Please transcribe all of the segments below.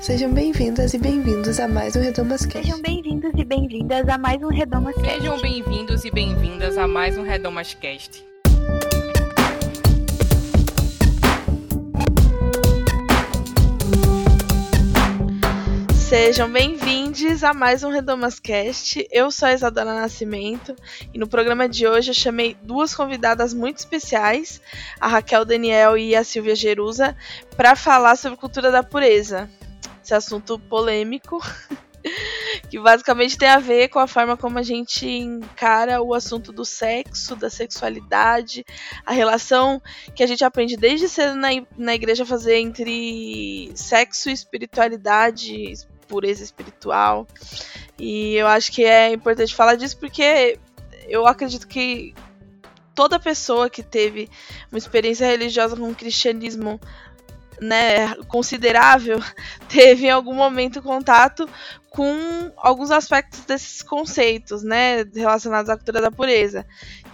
Sejam bem-vindas e bem-vindos a mais um Redomas Cast. Sejam bem-vindos e bem-vindas a mais um Redomas Cast. Sejam bem-vindos e bem-vindas a mais um Redomas Cast. Sejam bem-vindos a mais um Redomas Cast. Eu sou a Isadora Nascimento e no programa de hoje eu chamei duas convidadas muito especiais, a Raquel Daniel e a Silvia Jerusa, para falar sobre cultura da pureza. Esse assunto polêmico que basicamente tem a ver com a forma como a gente encara o assunto do sexo, da sexualidade, a relação que a gente aprende desde cedo na, na igreja fazer entre sexo e espiritualidade, pureza espiritual. E eu acho que é importante falar disso porque eu acredito que toda pessoa que teve uma experiência religiosa com o cristianismo né, considerável teve em algum momento contato com alguns aspectos desses conceitos, né, relacionados à cultura da pureza.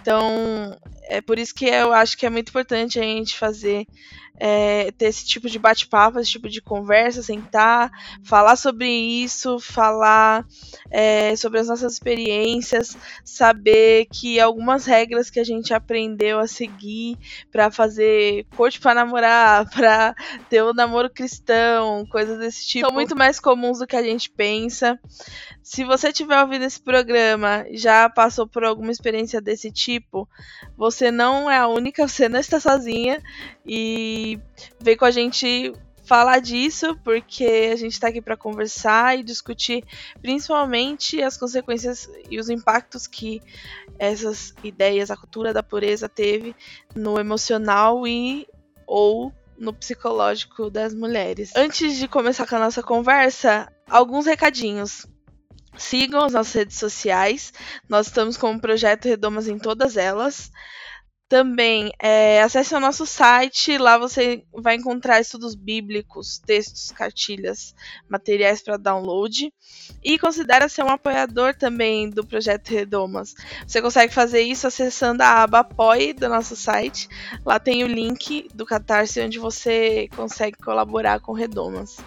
Então, é por isso que eu acho que é muito importante a gente fazer é, ter esse tipo de bate-papo, esse tipo de conversa, sentar, falar sobre isso, falar é, sobre as nossas experiências, saber que algumas regras que a gente aprendeu a seguir para fazer corte para namorar, para ter o um namoro cristão, coisas desse tipo, são muito mais comuns do que a gente pensa. Se você tiver ouvido esse programa, já passou por alguma experiência desse tipo, você não é a única, você não está sozinha e vem com a gente falar disso, porque a gente está aqui para conversar e discutir principalmente as consequências e os impactos que essas ideias, a cultura da pureza teve no emocional e ou no psicológico das mulheres. Antes de começar com a nossa conversa, alguns recadinhos. Sigam as nossas redes sociais. Nós estamos com o projeto Redomas em todas elas. Também é, acesse o nosso site, lá você vai encontrar estudos bíblicos, textos, cartilhas, materiais para download. E considere ser um apoiador também do projeto Redomas. Você consegue fazer isso acessando a aba Apoie do nosso site. Lá tem o link do Catarse onde você consegue colaborar com Redomas.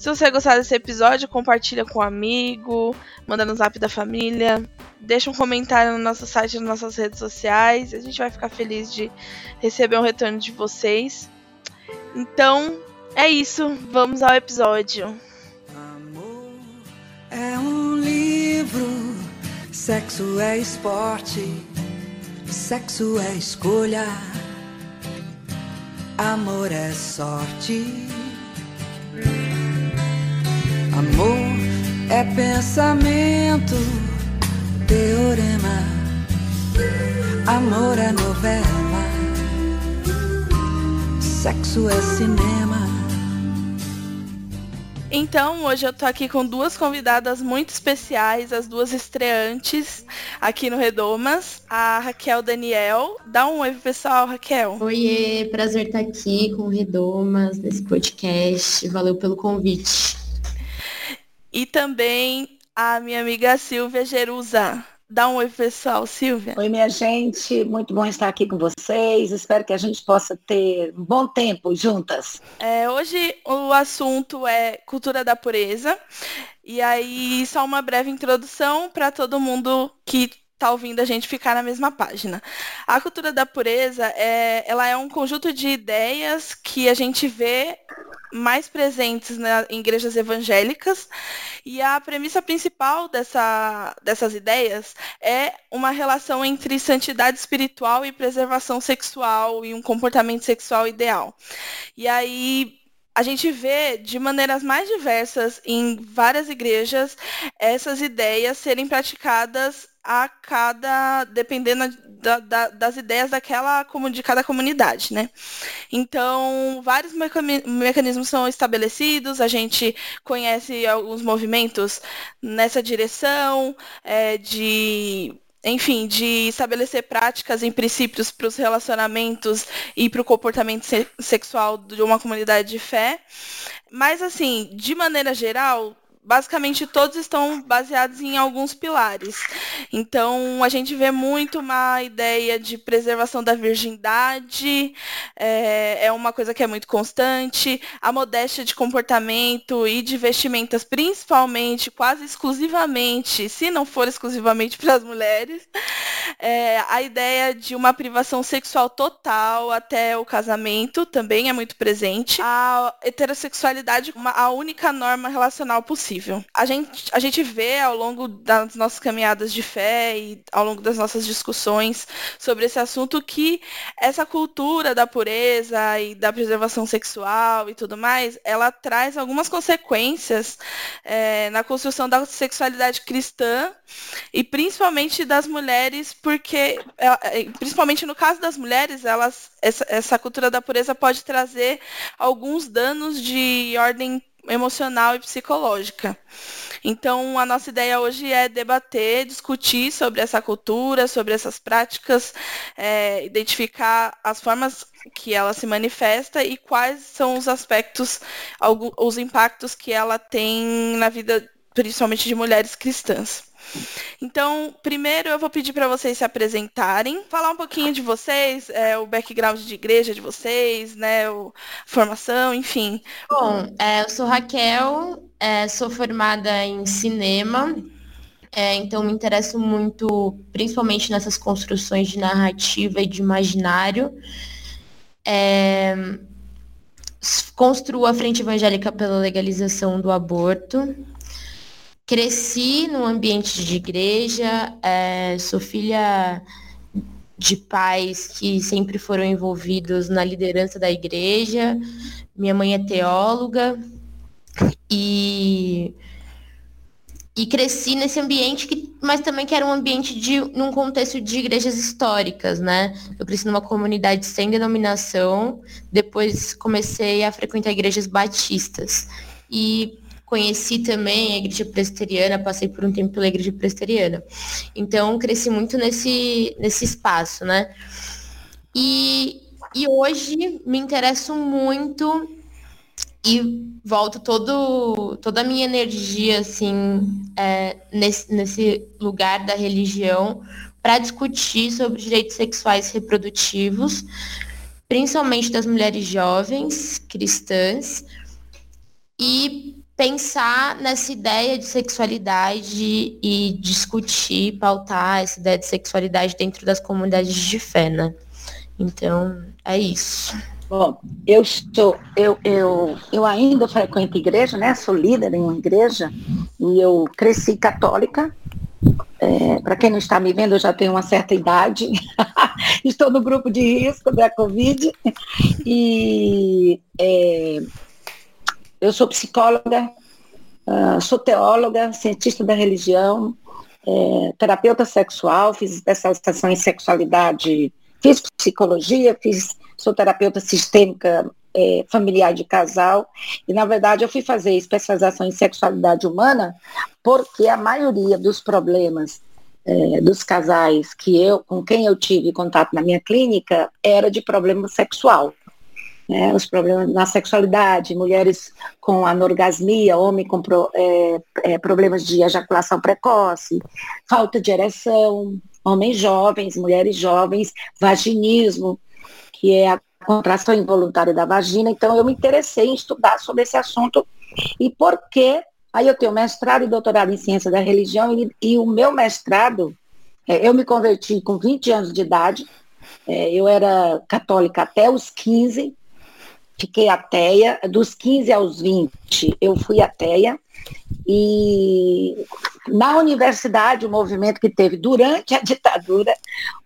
Se você gostar desse episódio, compartilha com um amigo, manda no zap da família, deixa um comentário no nosso site, nas nossas redes sociais. A gente vai ficar feliz de receber um retorno de vocês. Então, é isso. Vamos ao episódio. Amor é um livro, sexo é esporte, sexo é escolha, amor é sorte. Amor é pensamento, teorema. Amor é novela, sexo é cinema. Então, hoje eu tô aqui com duas convidadas muito especiais, as duas estreantes aqui no Redomas, a Raquel Daniel. Dá um oi pro pessoal, Raquel. Oiê, prazer estar aqui com o Redomas nesse podcast. Valeu pelo convite. E também a minha amiga Silvia Jerusa. Dá um oi, pessoal, Silvia. Oi, minha gente. Muito bom estar aqui com vocês. Espero que a gente possa ter um bom tempo juntas. É, hoje o assunto é cultura da pureza. E aí, só uma breve introdução para todo mundo que está ouvindo a gente ficar na mesma página. A cultura da pureza é, ela é um conjunto de ideias que a gente vê mais presentes na, em igrejas evangélicas. E a premissa principal dessa, dessas ideias é uma relação entre santidade espiritual e preservação sexual e um comportamento sexual ideal. E aí a gente vê de maneiras mais diversas em várias igrejas essas ideias serem praticadas a cada dependendo da, da, das ideias daquela de cada comunidade, né? Então vários mecanismos são estabelecidos, a gente conhece alguns movimentos nessa direção é, de enfim, de estabelecer práticas e princípios para os relacionamentos e para o comportamento se sexual de uma comunidade de fé. Mas, assim, de maneira geral, basicamente todos estão baseados em alguns pilares. Então, a gente vê muito uma ideia de preservação da virgindade, é, é uma coisa que é muito constante, a modéstia de comportamento e de vestimentas, principalmente, quase exclusivamente, se não for exclusivamente para as mulheres, é, a ideia de uma privação sexual total até o casamento também é muito presente. A heterossexualidade, uma, a única norma relacional possível. A gente, a gente vê ao longo das nossas caminhadas de fé e ao longo das nossas discussões sobre esse assunto que essa cultura da pureza e da preservação sexual e tudo mais, ela traz algumas consequências é, na construção da sexualidade cristã e principalmente das mulheres, porque, é, é, principalmente no caso das mulheres, elas, essa, essa cultura da pureza pode trazer alguns danos de ordem emocional e psicológica. Então, a nossa ideia hoje é debater, discutir sobre essa cultura, sobre essas práticas, é, identificar as formas que ela se manifesta e quais são os aspectos, os impactos que ela tem na vida, principalmente de mulheres cristãs. Então, primeiro eu vou pedir para vocês se apresentarem, falar um pouquinho de vocês, é, o background de igreja de vocês, né, o, formação, enfim. Bom, é, eu sou Raquel, é, sou formada em cinema, é, então me interesso muito, principalmente nessas construções de narrativa e de imaginário. É, construo a Frente Evangélica pela Legalização do Aborto. Cresci num ambiente de igreja, é, sou filha de pais que sempre foram envolvidos na liderança da igreja. Minha mãe é teóloga e e cresci nesse ambiente que, mas também que era um ambiente de num contexto de igrejas históricas, né? Eu cresci numa comunidade sem denominação, depois comecei a frequentar igrejas batistas. E Conheci também a igreja presbiteriana, passei por um tempo pela igreja presbiteriana. Então, cresci muito nesse, nesse espaço, né? E, e hoje me interesso muito e volto todo, toda a minha energia, assim, é, nesse, nesse lugar da religião para discutir sobre direitos sexuais reprodutivos, principalmente das mulheres jovens cristãs, e pensar nessa ideia de sexualidade e discutir, pautar essa ideia de sexualidade dentro das comunidades de fé, né? Então, é isso. Bom, eu estou, eu, eu, eu ainda frequento igreja, né? Sou líder em uma igreja e eu cresci católica. É, Para quem não está me vendo, eu já tenho uma certa idade. estou no grupo de risco da Covid. E é, eu sou psicóloga, uh, sou teóloga, cientista da religião, é, terapeuta sexual, fiz especialização em sexualidade, fiz psicologia, fiz, sou terapeuta sistêmica é, familiar de casal, e na verdade eu fui fazer especialização em sexualidade humana porque a maioria dos problemas é, dos casais que eu, com quem eu tive contato na minha clínica era de problema sexual né, os problemas na sexualidade, mulheres com anorgasmia, homem com pro, é, é, problemas de ejaculação precoce, falta de ereção, homens jovens, mulheres jovens, vaginismo, que é a contração involuntária da vagina. Então eu me interessei em estudar sobre esse assunto e por que Aí eu tenho mestrado e doutorado em ciência da religião e, e o meu mestrado, é, eu me converti com 20 anos de idade, é, eu era católica até os 15, fiquei ateia, dos 15 aos 20 eu fui ateia, e na universidade, o movimento que teve durante a ditadura,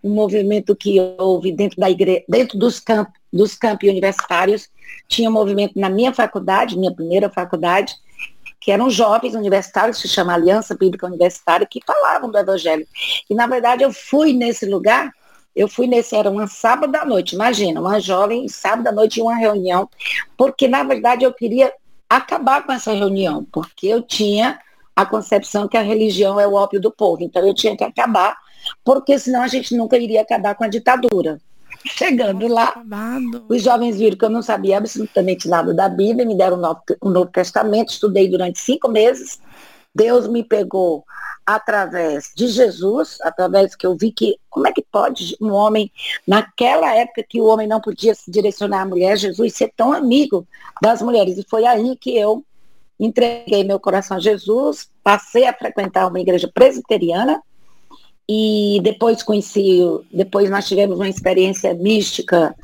um movimento que houve dentro da igreja, dentro dos campos, dos campos universitários, tinha um movimento na minha faculdade, minha primeira faculdade, que eram jovens universitários, se chama Aliança Bíblica Universitária, que falavam do Evangelho. E, na verdade, eu fui nesse lugar eu fui nesse, era uma sábado à noite, imagina, uma jovem, sábado à noite, em uma reunião, porque na verdade eu queria acabar com essa reunião, porque eu tinha a concepção que a religião é o ópio do povo, então eu tinha que acabar, porque senão a gente nunca iria acabar com a ditadura. Chegando lá, os jovens viram que eu não sabia absolutamente nada da Bíblia, me deram o Novo, o Novo Testamento, estudei durante cinco meses. Deus me pegou através de Jesus, através que eu vi que como é que pode um homem, naquela época que o homem não podia se direcionar à mulher, Jesus ser tão amigo das mulheres. E foi aí que eu entreguei meu coração a Jesus, passei a frequentar uma igreja presbiteriana e depois conheci, depois nós tivemos uma experiência mística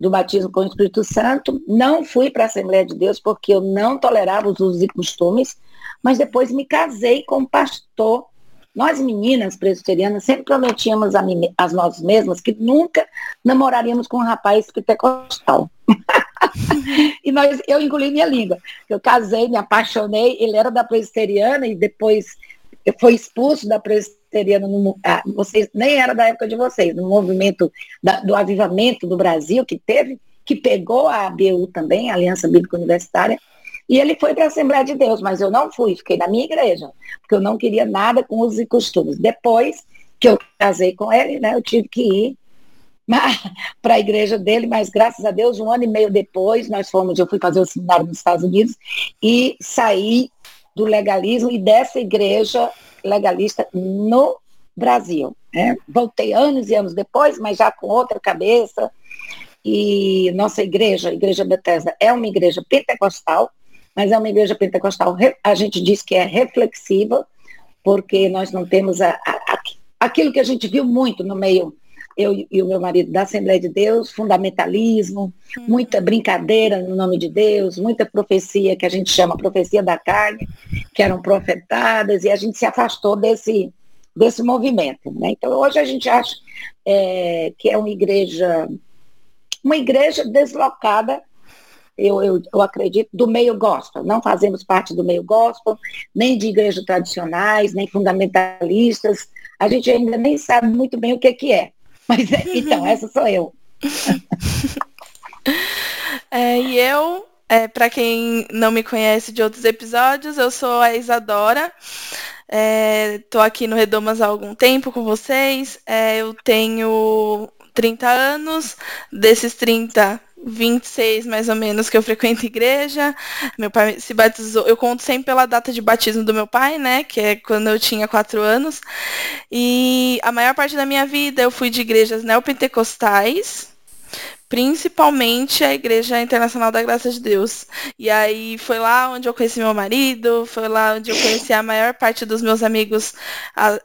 do batismo com o Espírito Santo. Não fui para a Assembleia de Deus porque eu não tolerava os usos e costumes, mas depois me casei com um pastor. Nós meninas presbiterianas sempre prometíamos a, mim, a nós mesmas que nunca namoraríamos com um rapaz pentecostal. e nós, eu engoli minha língua. Eu casei, me apaixonei, ele era da presbiteriana e depois foi expulso da presbiteriana, no, ah, vocês, nem era da época de vocês, no movimento da, do avivamento do Brasil que teve, que pegou a ABU também, a Aliança Bíblica Universitária, e ele foi para a Assembleia de Deus, mas eu não fui, fiquei na minha igreja, porque eu não queria nada com os costumes. Depois que eu casei com ele, né, eu tive que ir para a igreja dele, mas graças a Deus, um ano e meio depois, nós fomos, eu fui fazer o seminário nos Estados Unidos e saí do legalismo e dessa igreja legalista no Brasil. Né? Voltei anos e anos depois, mas já com outra cabeça. E nossa igreja, a Igreja Bethesda, é uma igreja pentecostal, mas é uma igreja pentecostal, a gente diz que é reflexiva, porque nós não temos a, a, aquilo que a gente viu muito no meio eu e o meu marido da Assembleia de Deus, fundamentalismo, uhum. muita brincadeira no nome de Deus, muita profecia que a gente chama profecia da carne, que eram profetadas, e a gente se afastou desse, desse movimento. Né? Então hoje a gente acha é, que é uma igreja, uma igreja deslocada eu, eu, eu, acredito, do meio gospel. Não fazemos parte do meio gospel, nem de igrejas tradicionais, nem fundamentalistas. A gente ainda nem sabe muito bem o que, que é. Mas então, essa sou eu. é, e eu, é, para quem não me conhece de outros episódios, eu sou a Isadora. Estou é, aqui no Redomas há algum tempo com vocês. É, eu tenho 30 anos, desses 30, 26 mais ou menos que eu frequento igreja. Meu pai se batizou, eu conto sempre pela data de batismo do meu pai, né, que é quando eu tinha 4 anos. E a maior parte da minha vida eu fui de igrejas neopentecostais, principalmente a Igreja Internacional da Graça de Deus. E aí foi lá onde eu conheci meu marido, foi lá onde eu conheci a maior parte dos meus amigos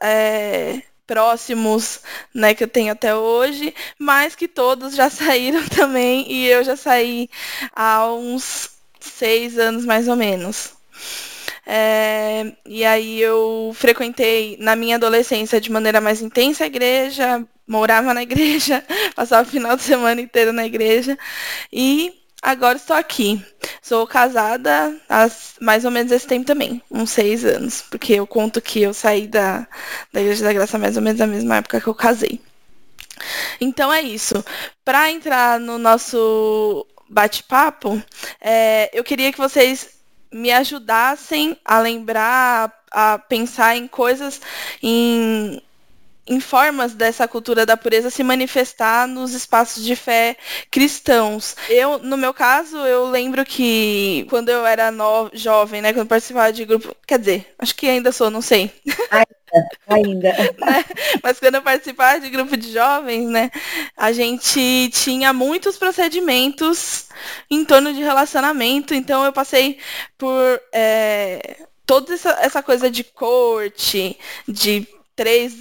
é, próximos, né, que eu tenho até hoje, mas que todos já saíram também e eu já saí há uns seis anos mais ou menos. É, e aí eu frequentei na minha adolescência de maneira mais intensa a igreja, morava na igreja, passava o final de semana inteiro na igreja e agora estou aqui. Sou casada há mais ou menos esse tempo também, uns seis anos, porque eu conto que eu saí da, da Igreja da Graça mais ou menos na mesma época que eu casei. Então é isso. Para entrar no nosso bate-papo, é, eu queria que vocês me ajudassem a lembrar, a pensar em coisas, em em formas dessa cultura da pureza se manifestar nos espaços de fé cristãos. Eu, no meu caso, eu lembro que quando eu era no, jovem, né, quando participava de grupo, quer dizer, acho que ainda sou, não sei. Ainda. né? Mas quando eu participava de grupo de jovens, né, a gente tinha muitos procedimentos em torno de relacionamento, então eu passei por é, toda essa, essa coisa de corte, de três,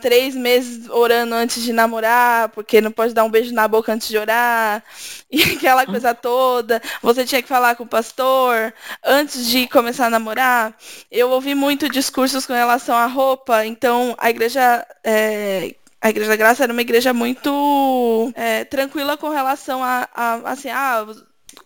três meses orando antes de namorar, porque não pode dar um beijo na boca antes de orar, e aquela coisa toda. Você tinha que falar com o pastor antes de começar a namorar. Eu ouvi muito discursos com relação à roupa, então a igreja. É, a Igreja da Graça era uma igreja muito é, tranquila com relação a, a assim, ah,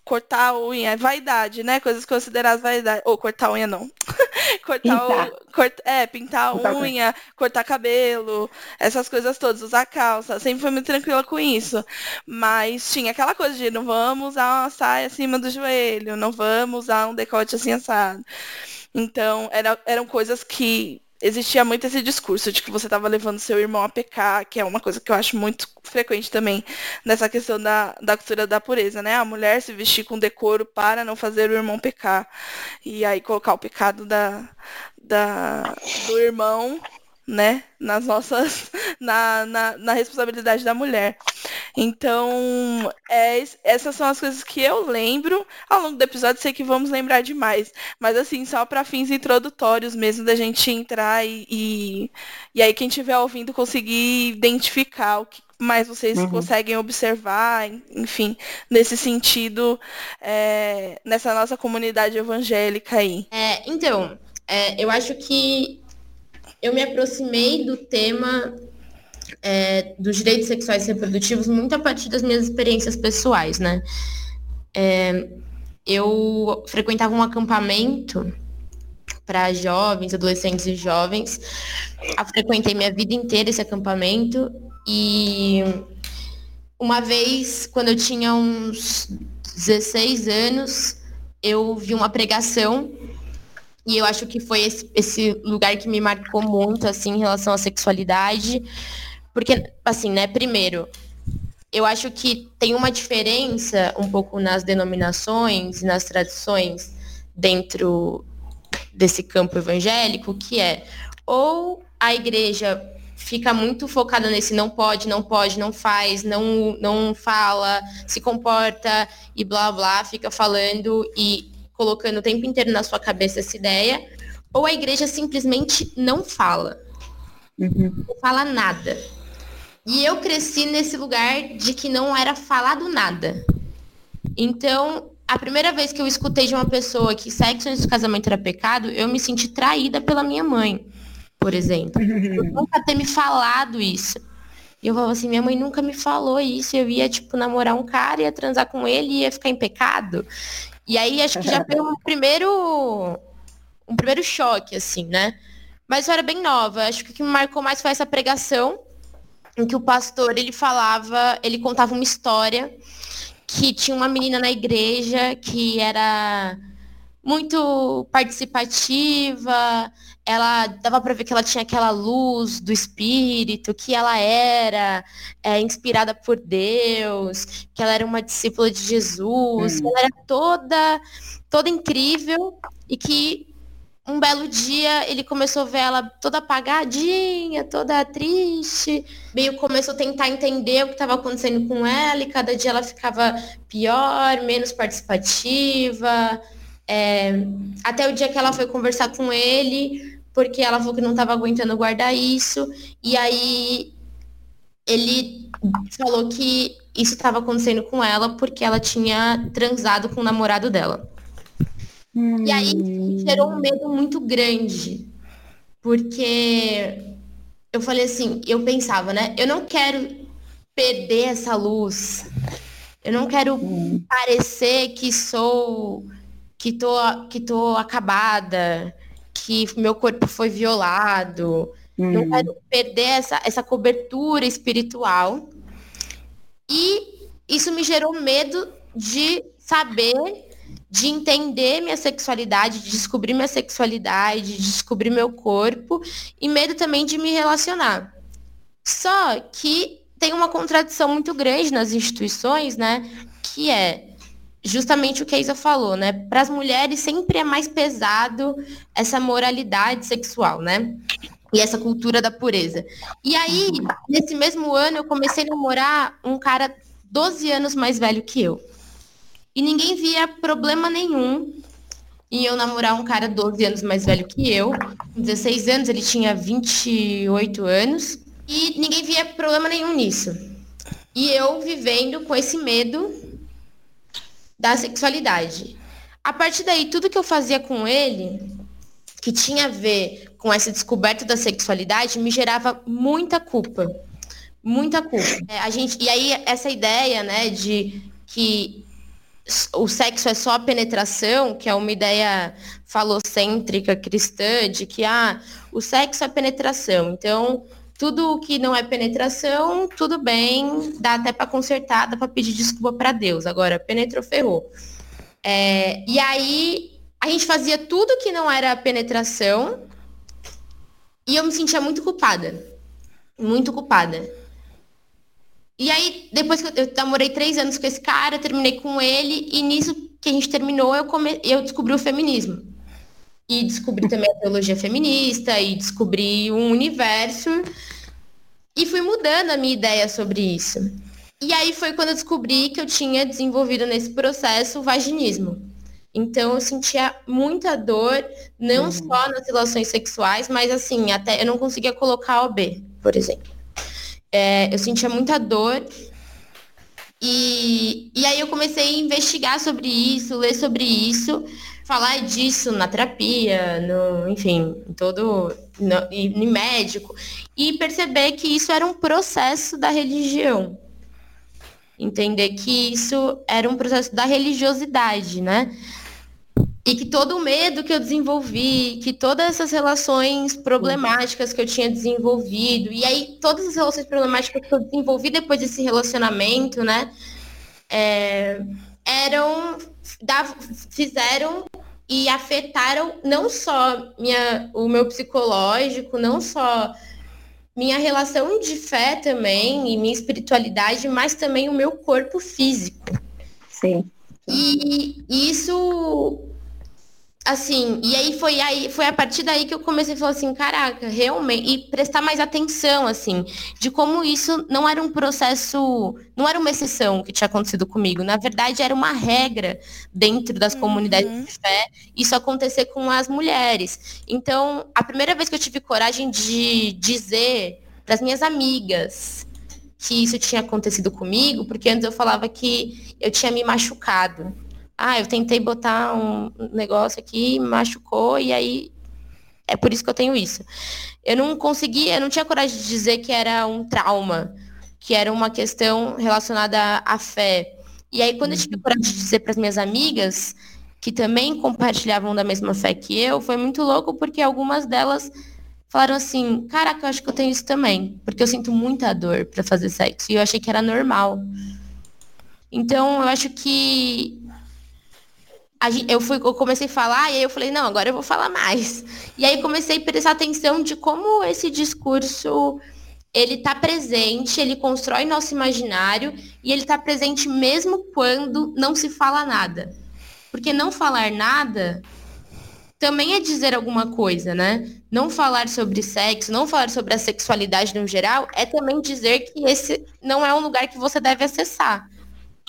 cortar a unha é vaidade, né? Coisas consideradas vaidade. Ou cortar a unha não. cortar pintar. o. Cort, é, pintar a unha, cortar cabelo, essas coisas todas, usar calça. Sempre foi muito tranquila com isso. Mas tinha aquela coisa de não vamos usar uma saia acima do joelho, não vamos usar um decote assim assado. Então, era, eram coisas que existia muito esse discurso de que você estava levando seu irmão a pecar, que é uma coisa que eu acho muito frequente também nessa questão da, da cultura da pureza, né? A mulher se vestir com decoro para não fazer o irmão pecar. E aí colocar o pecado da, da, do irmão né, nas nossas, na, na, na, responsabilidade da mulher. Então, é, essas são as coisas que eu lembro. Ao longo do episódio, sei que vamos lembrar demais. Mas, assim, só para fins introdutórios mesmo, da gente entrar e, e, e aí quem estiver ouvindo conseguir identificar o que mais vocês uhum. conseguem observar, enfim, nesse sentido, é, nessa nossa comunidade evangélica aí. É, então, é, eu acho que eu me aproximei do tema é, dos direitos sexuais e reprodutivos muito a partir das minhas experiências pessoais, né? É, eu frequentava um acampamento para jovens, adolescentes e jovens. Eu frequentei minha vida inteira esse acampamento e uma vez, quando eu tinha uns 16 anos, eu vi uma pregação e eu acho que foi esse, esse lugar que me marcou muito, assim, em relação à sexualidade. Porque, assim, né, primeiro, eu acho que tem uma diferença um pouco nas denominações e nas tradições dentro desse campo evangélico, que é ou a igreja fica muito focada nesse não pode, não pode, não faz, não, não fala, se comporta e blá blá, fica falando e colocando o tempo inteiro na sua cabeça essa ideia, ou a igreja simplesmente não fala. Uhum. Não fala nada. E eu cresci nesse lugar de que não era falado nada. Então, a primeira vez que eu escutei de uma pessoa que sexo antes do casamento era pecado, eu me senti traída pela minha mãe, por exemplo. Por nunca ter me falado isso. E eu falava assim, minha mãe nunca me falou isso. Eu ia, tipo, namorar um cara, ia transar com ele e ia ficar em pecado. E aí acho que já foi um primeiro um primeiro choque, assim, né? Mas eu era bem nova. Acho que o que me marcou mais foi essa pregação em que o pastor ele falava, ele contava uma história que tinha uma menina na igreja que era muito participativa, ela dava para ver que ela tinha aquela luz do espírito, que ela era é, inspirada por Deus, que ela era uma discípula de Jesus, hum. ela era toda toda incrível e que um belo dia ele começou a ver ela toda apagadinha, toda triste, meio começou a tentar entender o que estava acontecendo com ela e cada dia ela ficava pior, menos participativa. É, até o dia que ela foi conversar com ele, porque ela falou que não estava aguentando guardar isso. E aí ele falou que isso estava acontecendo com ela porque ela tinha transado com o namorado dela. Hum. E aí gerou um medo muito grande. Porque eu falei assim, eu pensava, né? Eu não quero perder essa luz. Eu não quero hum. parecer que sou que tô que tô acabada, que meu corpo foi violado. Hum. Não quero perder essa, essa cobertura espiritual. E isso me gerou medo de saber, de entender minha sexualidade, de descobrir minha sexualidade, de descobrir meu corpo e medo também de me relacionar. Só que tem uma contradição muito grande nas instituições, né? Que é justamente o que a Isa falou, né? Para as mulheres sempre é mais pesado essa moralidade sexual, né? E essa cultura da pureza. E aí, nesse mesmo ano, eu comecei a namorar um cara 12 anos mais velho que eu. E ninguém via problema nenhum em eu namorar um cara 12 anos mais velho que eu. Com 16 anos, ele tinha 28 anos. E ninguém via problema nenhum nisso. E eu vivendo com esse medo da sexualidade. A partir daí, tudo que eu fazia com ele, que tinha a ver com essa descoberta da sexualidade, me gerava muita culpa. Muita culpa. É, a gente, e aí, essa ideia, né, de que o sexo é só penetração, que é uma ideia falocêntrica cristã, de que ah, o sexo é penetração. Então, tudo que não é penetração, tudo bem, dá até para consertar, dá para pedir desculpa para Deus. Agora, penetrou, ferrou. É, e aí, a gente fazia tudo que não era penetração E eu me sentia muito culpada. Muito culpada. E aí, depois que eu, eu namorei três anos com esse cara, terminei com ele, e nisso que a gente terminou, eu, come, eu descobri o feminismo. E descobri também a teologia feminista, e descobri um universo. E fui mudando a minha ideia sobre isso. E aí foi quando eu descobri que eu tinha desenvolvido nesse processo o vaginismo. Então eu sentia muita dor, não uhum. só nas relações sexuais, mas assim, até eu não conseguia colocar OB, por exemplo. É, eu sentia muita dor. E, e aí eu comecei a investigar sobre isso, ler sobre isso, falar disso na terapia, no, enfim, todo. No, em médico. E perceber que isso era um processo da religião. Entender que isso era um processo da religiosidade, né? E que todo o medo que eu desenvolvi, que todas essas relações problemáticas que eu tinha desenvolvido, e aí todas as relações problemáticas que eu desenvolvi depois desse relacionamento, né, é, eram, da, fizeram e afetaram não só minha, o meu psicológico, não só minha relação de fé também e minha espiritualidade, mas também o meu corpo físico. Sim. E isso assim, e aí foi aí, foi a partir daí que eu comecei a falar assim, caraca, realmente, e prestar mais atenção, assim, de como isso não era um processo, não era uma exceção que tinha acontecido comigo. Na verdade, era uma regra dentro das uhum. comunidades de fé, isso acontecer com as mulheres. Então, a primeira vez que eu tive coragem de dizer para as minhas amigas que isso tinha acontecido comigo, porque antes eu falava que eu tinha me machucado ah, eu tentei botar um negócio aqui, machucou, e aí é por isso que eu tenho isso. Eu não conseguia, eu não tinha coragem de dizer que era um trauma, que era uma questão relacionada à fé. E aí, quando eu tive coragem de dizer para as minhas amigas, que também compartilhavam da mesma fé que eu, foi muito louco, porque algumas delas falaram assim: Caraca, eu acho que eu tenho isso também, porque eu sinto muita dor para fazer sexo. E eu achei que era normal. Então, eu acho que eu, fui, eu comecei a falar e aí eu falei, não, agora eu vou falar mais. E aí comecei a prestar atenção de como esse discurso ele está presente, ele constrói nosso imaginário e ele está presente mesmo quando não se fala nada. Porque não falar nada também é dizer alguma coisa, né? Não falar sobre sexo, não falar sobre a sexualidade no geral, é também dizer que esse não é um lugar que você deve acessar.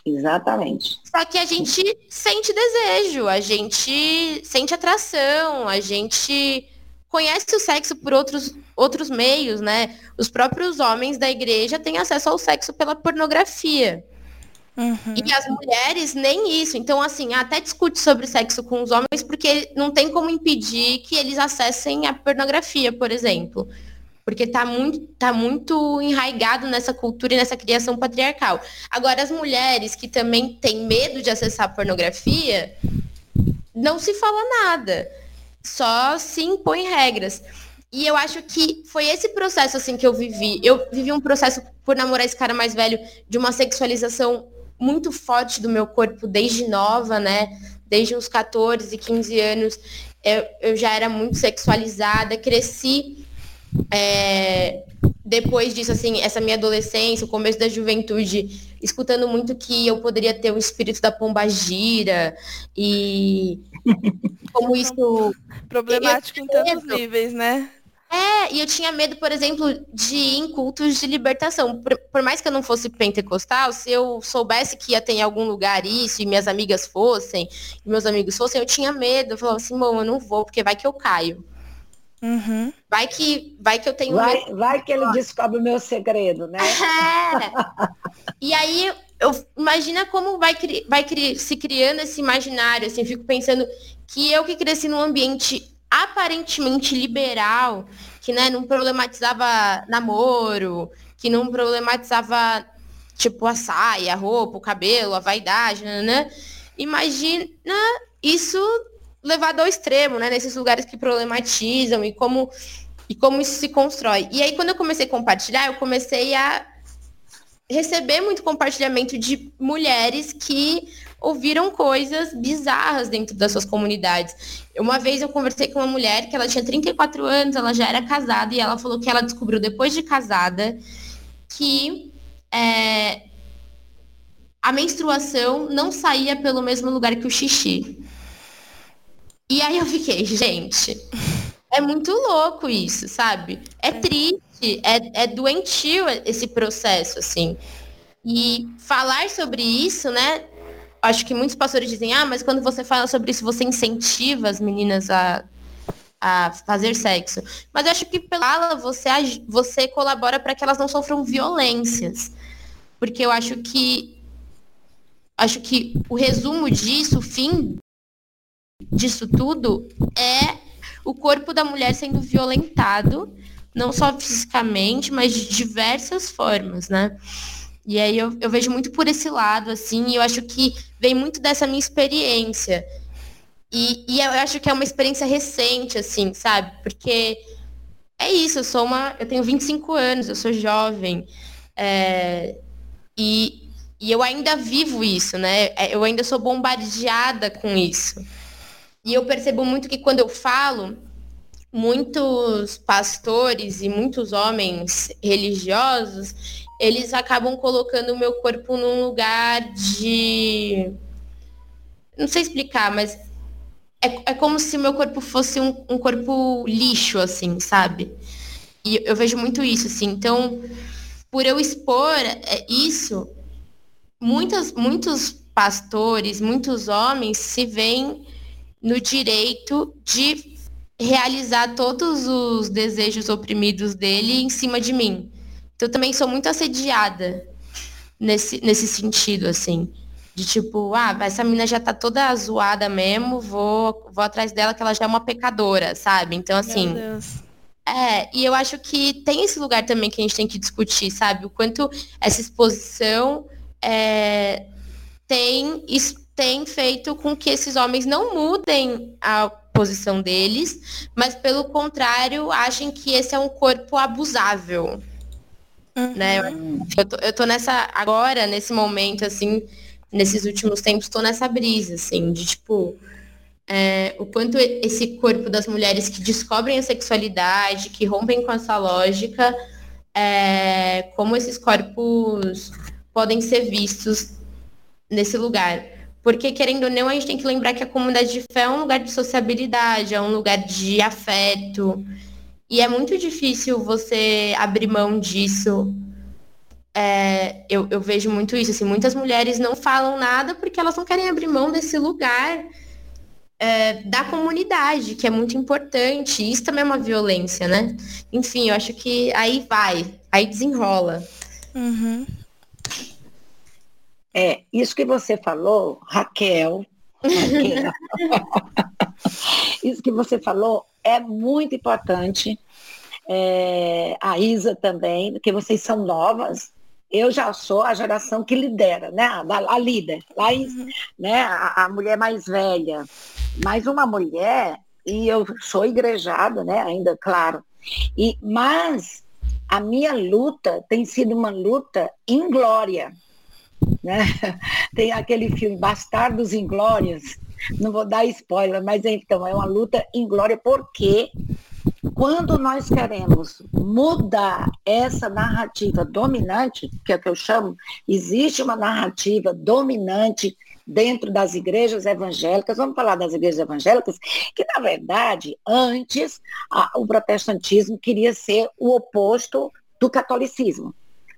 Exatamente. Só que a gente sente desejo, a gente sente atração, a gente conhece o sexo por outros, outros meios, né? Os próprios homens da igreja têm acesso ao sexo pela pornografia. Uhum. E as mulheres nem isso. Então, assim, até discute sobre sexo com os homens porque não tem como impedir que eles acessem a pornografia, por exemplo porque está muito, tá muito enraigado nessa cultura e nessa criação patriarcal. Agora, as mulheres que também têm medo de acessar a pornografia, não se fala nada, só se impõe regras. E eu acho que foi esse processo assim que eu vivi. Eu vivi um processo por namorar esse cara mais velho de uma sexualização muito forte do meu corpo desde nova, né? Desde uns 14, 15 anos, eu, eu já era muito sexualizada, cresci é, depois disso, assim, essa minha adolescência, o começo da juventude, escutando muito que eu poderia ter o espírito da pombagira e como isso... Problemático em tantos níveis, né? É, e eu tinha medo, por exemplo, de ir em cultos de libertação. Por, por, mais que eu não fosse pentecostal, se eu soubesse que ia ter em algum lugar isso, e minhas amigas fossem, e meus amigos fossem, eu tinha medo. Eu falava assim, bom, eu não vou, porque vai que eu caio. Uhum. Vai que vai que eu tenho vai, vai que ele descobre o meu segredo, né? É. e aí eu imagina como vai vai se criando esse imaginário, assim, fico pensando que eu que cresci num ambiente aparentemente liberal, que né, não problematizava namoro, que não problematizava tipo a saia, a roupa, o cabelo, a vaidade, né? Imagina isso levado ao extremo, né? Nesses lugares que problematizam e como, e como isso se constrói. E aí, quando eu comecei a compartilhar, eu comecei a receber muito compartilhamento de mulheres que ouviram coisas bizarras dentro das suas comunidades. Uma vez eu conversei com uma mulher que ela tinha 34 anos, ela já era casada e ela falou que ela descobriu depois de casada que é, a menstruação não saía pelo mesmo lugar que o xixi. E aí eu fiquei, gente, é muito louco isso, sabe? É triste, é, é doentio esse processo, assim. E falar sobre isso, né? Acho que muitos pastores dizem, ah, mas quando você fala sobre isso, você incentiva as meninas a, a fazer sexo. Mas eu acho que pela fala, você, você colabora para que elas não sofram violências. Porque eu acho que acho que o resumo disso, o fim disso tudo é o corpo da mulher sendo violentado, não só fisicamente, mas de diversas formas, né? E aí eu, eu vejo muito por esse lado, assim, e eu acho que vem muito dessa minha experiência. E, e eu acho que é uma experiência recente, assim, sabe? Porque é isso, eu sou uma. Eu tenho 25 anos, eu sou jovem. É, e, e eu ainda vivo isso, né? É, eu ainda sou bombardeada com isso. E eu percebo muito que quando eu falo, muitos pastores e muitos homens religiosos, eles acabam colocando o meu corpo num lugar de. Não sei explicar, mas é, é como se o meu corpo fosse um, um corpo lixo, assim, sabe? E eu vejo muito isso, assim. Então, por eu expor é, isso, muitas, muitos pastores, muitos homens se veem no direito de realizar todos os desejos oprimidos dele em cima de mim. Então, eu também sou muito assediada nesse, nesse sentido, assim. De tipo, ah, essa menina já tá toda zoada mesmo, vou, vou atrás dela que ela já é uma pecadora, sabe? Então, assim. É, e eu acho que tem esse lugar também que a gente tem que discutir, sabe? O quanto essa exposição é, tem tem feito com que esses homens não mudem a posição deles, mas pelo contrário, achem que esse é um corpo abusável. Uhum. Né? Eu tô, eu tô nessa, agora, nesse momento, assim, nesses últimos tempos, tô nessa brisa, assim, de tipo, é, o quanto esse corpo das mulheres que descobrem a sexualidade, que rompem com essa lógica, é, como esses corpos podem ser vistos nesse lugar. Porque, querendo ou não, a gente tem que lembrar que a comunidade de fé é um lugar de sociabilidade, é um lugar de afeto. E é muito difícil você abrir mão disso. É, eu, eu, vejo muito isso. Assim, muitas mulheres não falam nada porque elas não querem abrir mão desse lugar é, da comunidade, que é muito importante. Isso também é uma violência, né? Enfim, eu acho que aí vai, aí desenrola. Uhum. É, isso que você falou, Raquel, Raquel isso que você falou é muito importante. É, a Isa também, porque vocês são novas. Eu já sou a geração que lidera, né? A, a líder, a, uhum. né? A, a, mulher mais velha. Mas uma mulher, e eu sou igrejada, né? Ainda, claro. E, mas a minha luta tem sido uma luta em glória né? Tem aquele filme Bastardos Inglórios, não vou dar spoiler, mas então é uma luta inglória porque quando nós queremos mudar essa narrativa dominante, que é o que eu chamo, existe uma narrativa dominante dentro das igrejas evangélicas, vamos falar das igrejas evangélicas, que na verdade, antes, a, o protestantismo queria ser o oposto do catolicismo.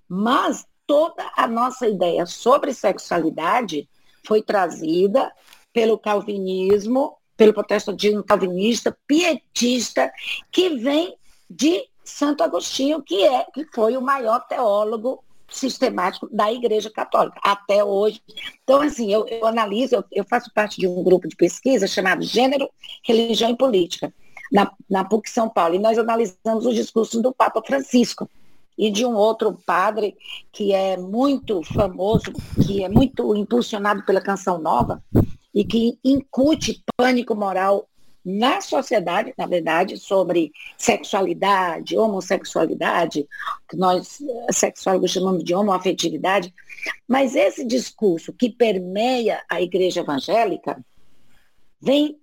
Mas toda a nossa ideia sobre sexualidade foi trazida pelo calvinismo, pelo protestantismo calvinista, pietista, que vem de Santo Agostinho, que é que foi o maior teólogo sistemático da Igreja Católica, até hoje. Então, assim, eu, eu analiso, eu, eu, faço parte de um grupo de pesquisa chamado Gênero, Religião e Política, na, na PUC São Paulo, e nós analisamos os discursos do Papa Francisco e de um outro padre que é muito famoso, que é muito impulsionado pela Canção Nova e que incute pânico moral na sociedade, na verdade, sobre sexualidade, homossexualidade, que nós sexólogos chamamos de homoafetividade, mas esse discurso que permeia a igreja evangélica vem,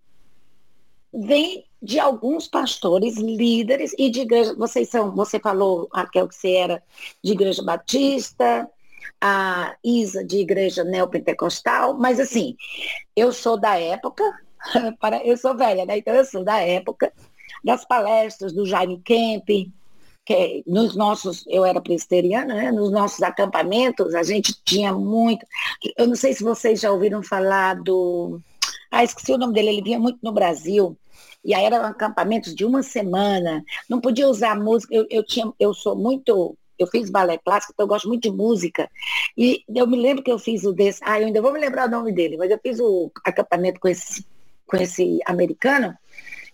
vem de alguns pastores, líderes e de igreja. Vocês são, você falou, Raquel, que você era de igreja batista, a Isa de igreja neopentecostal, mas assim, eu sou da época, para, eu sou velha, né? Então eu sou da época das palestras do Jaime Kemp, que nos nossos, eu era presbiteriana, né? Nos nossos acampamentos a gente tinha muito. Eu não sei se vocês já ouviram falar do. Ah, esqueci o nome dele, ele vinha muito no Brasil. E aí eram acampamentos de uma semana. Não podia usar música. Eu, eu, tinha, eu sou muito. Eu fiz balé clássico, então eu gosto muito de música. E eu me lembro que eu fiz o desse. Ah, eu ainda vou me lembrar o nome dele, mas eu fiz o acampamento com esse, com esse americano.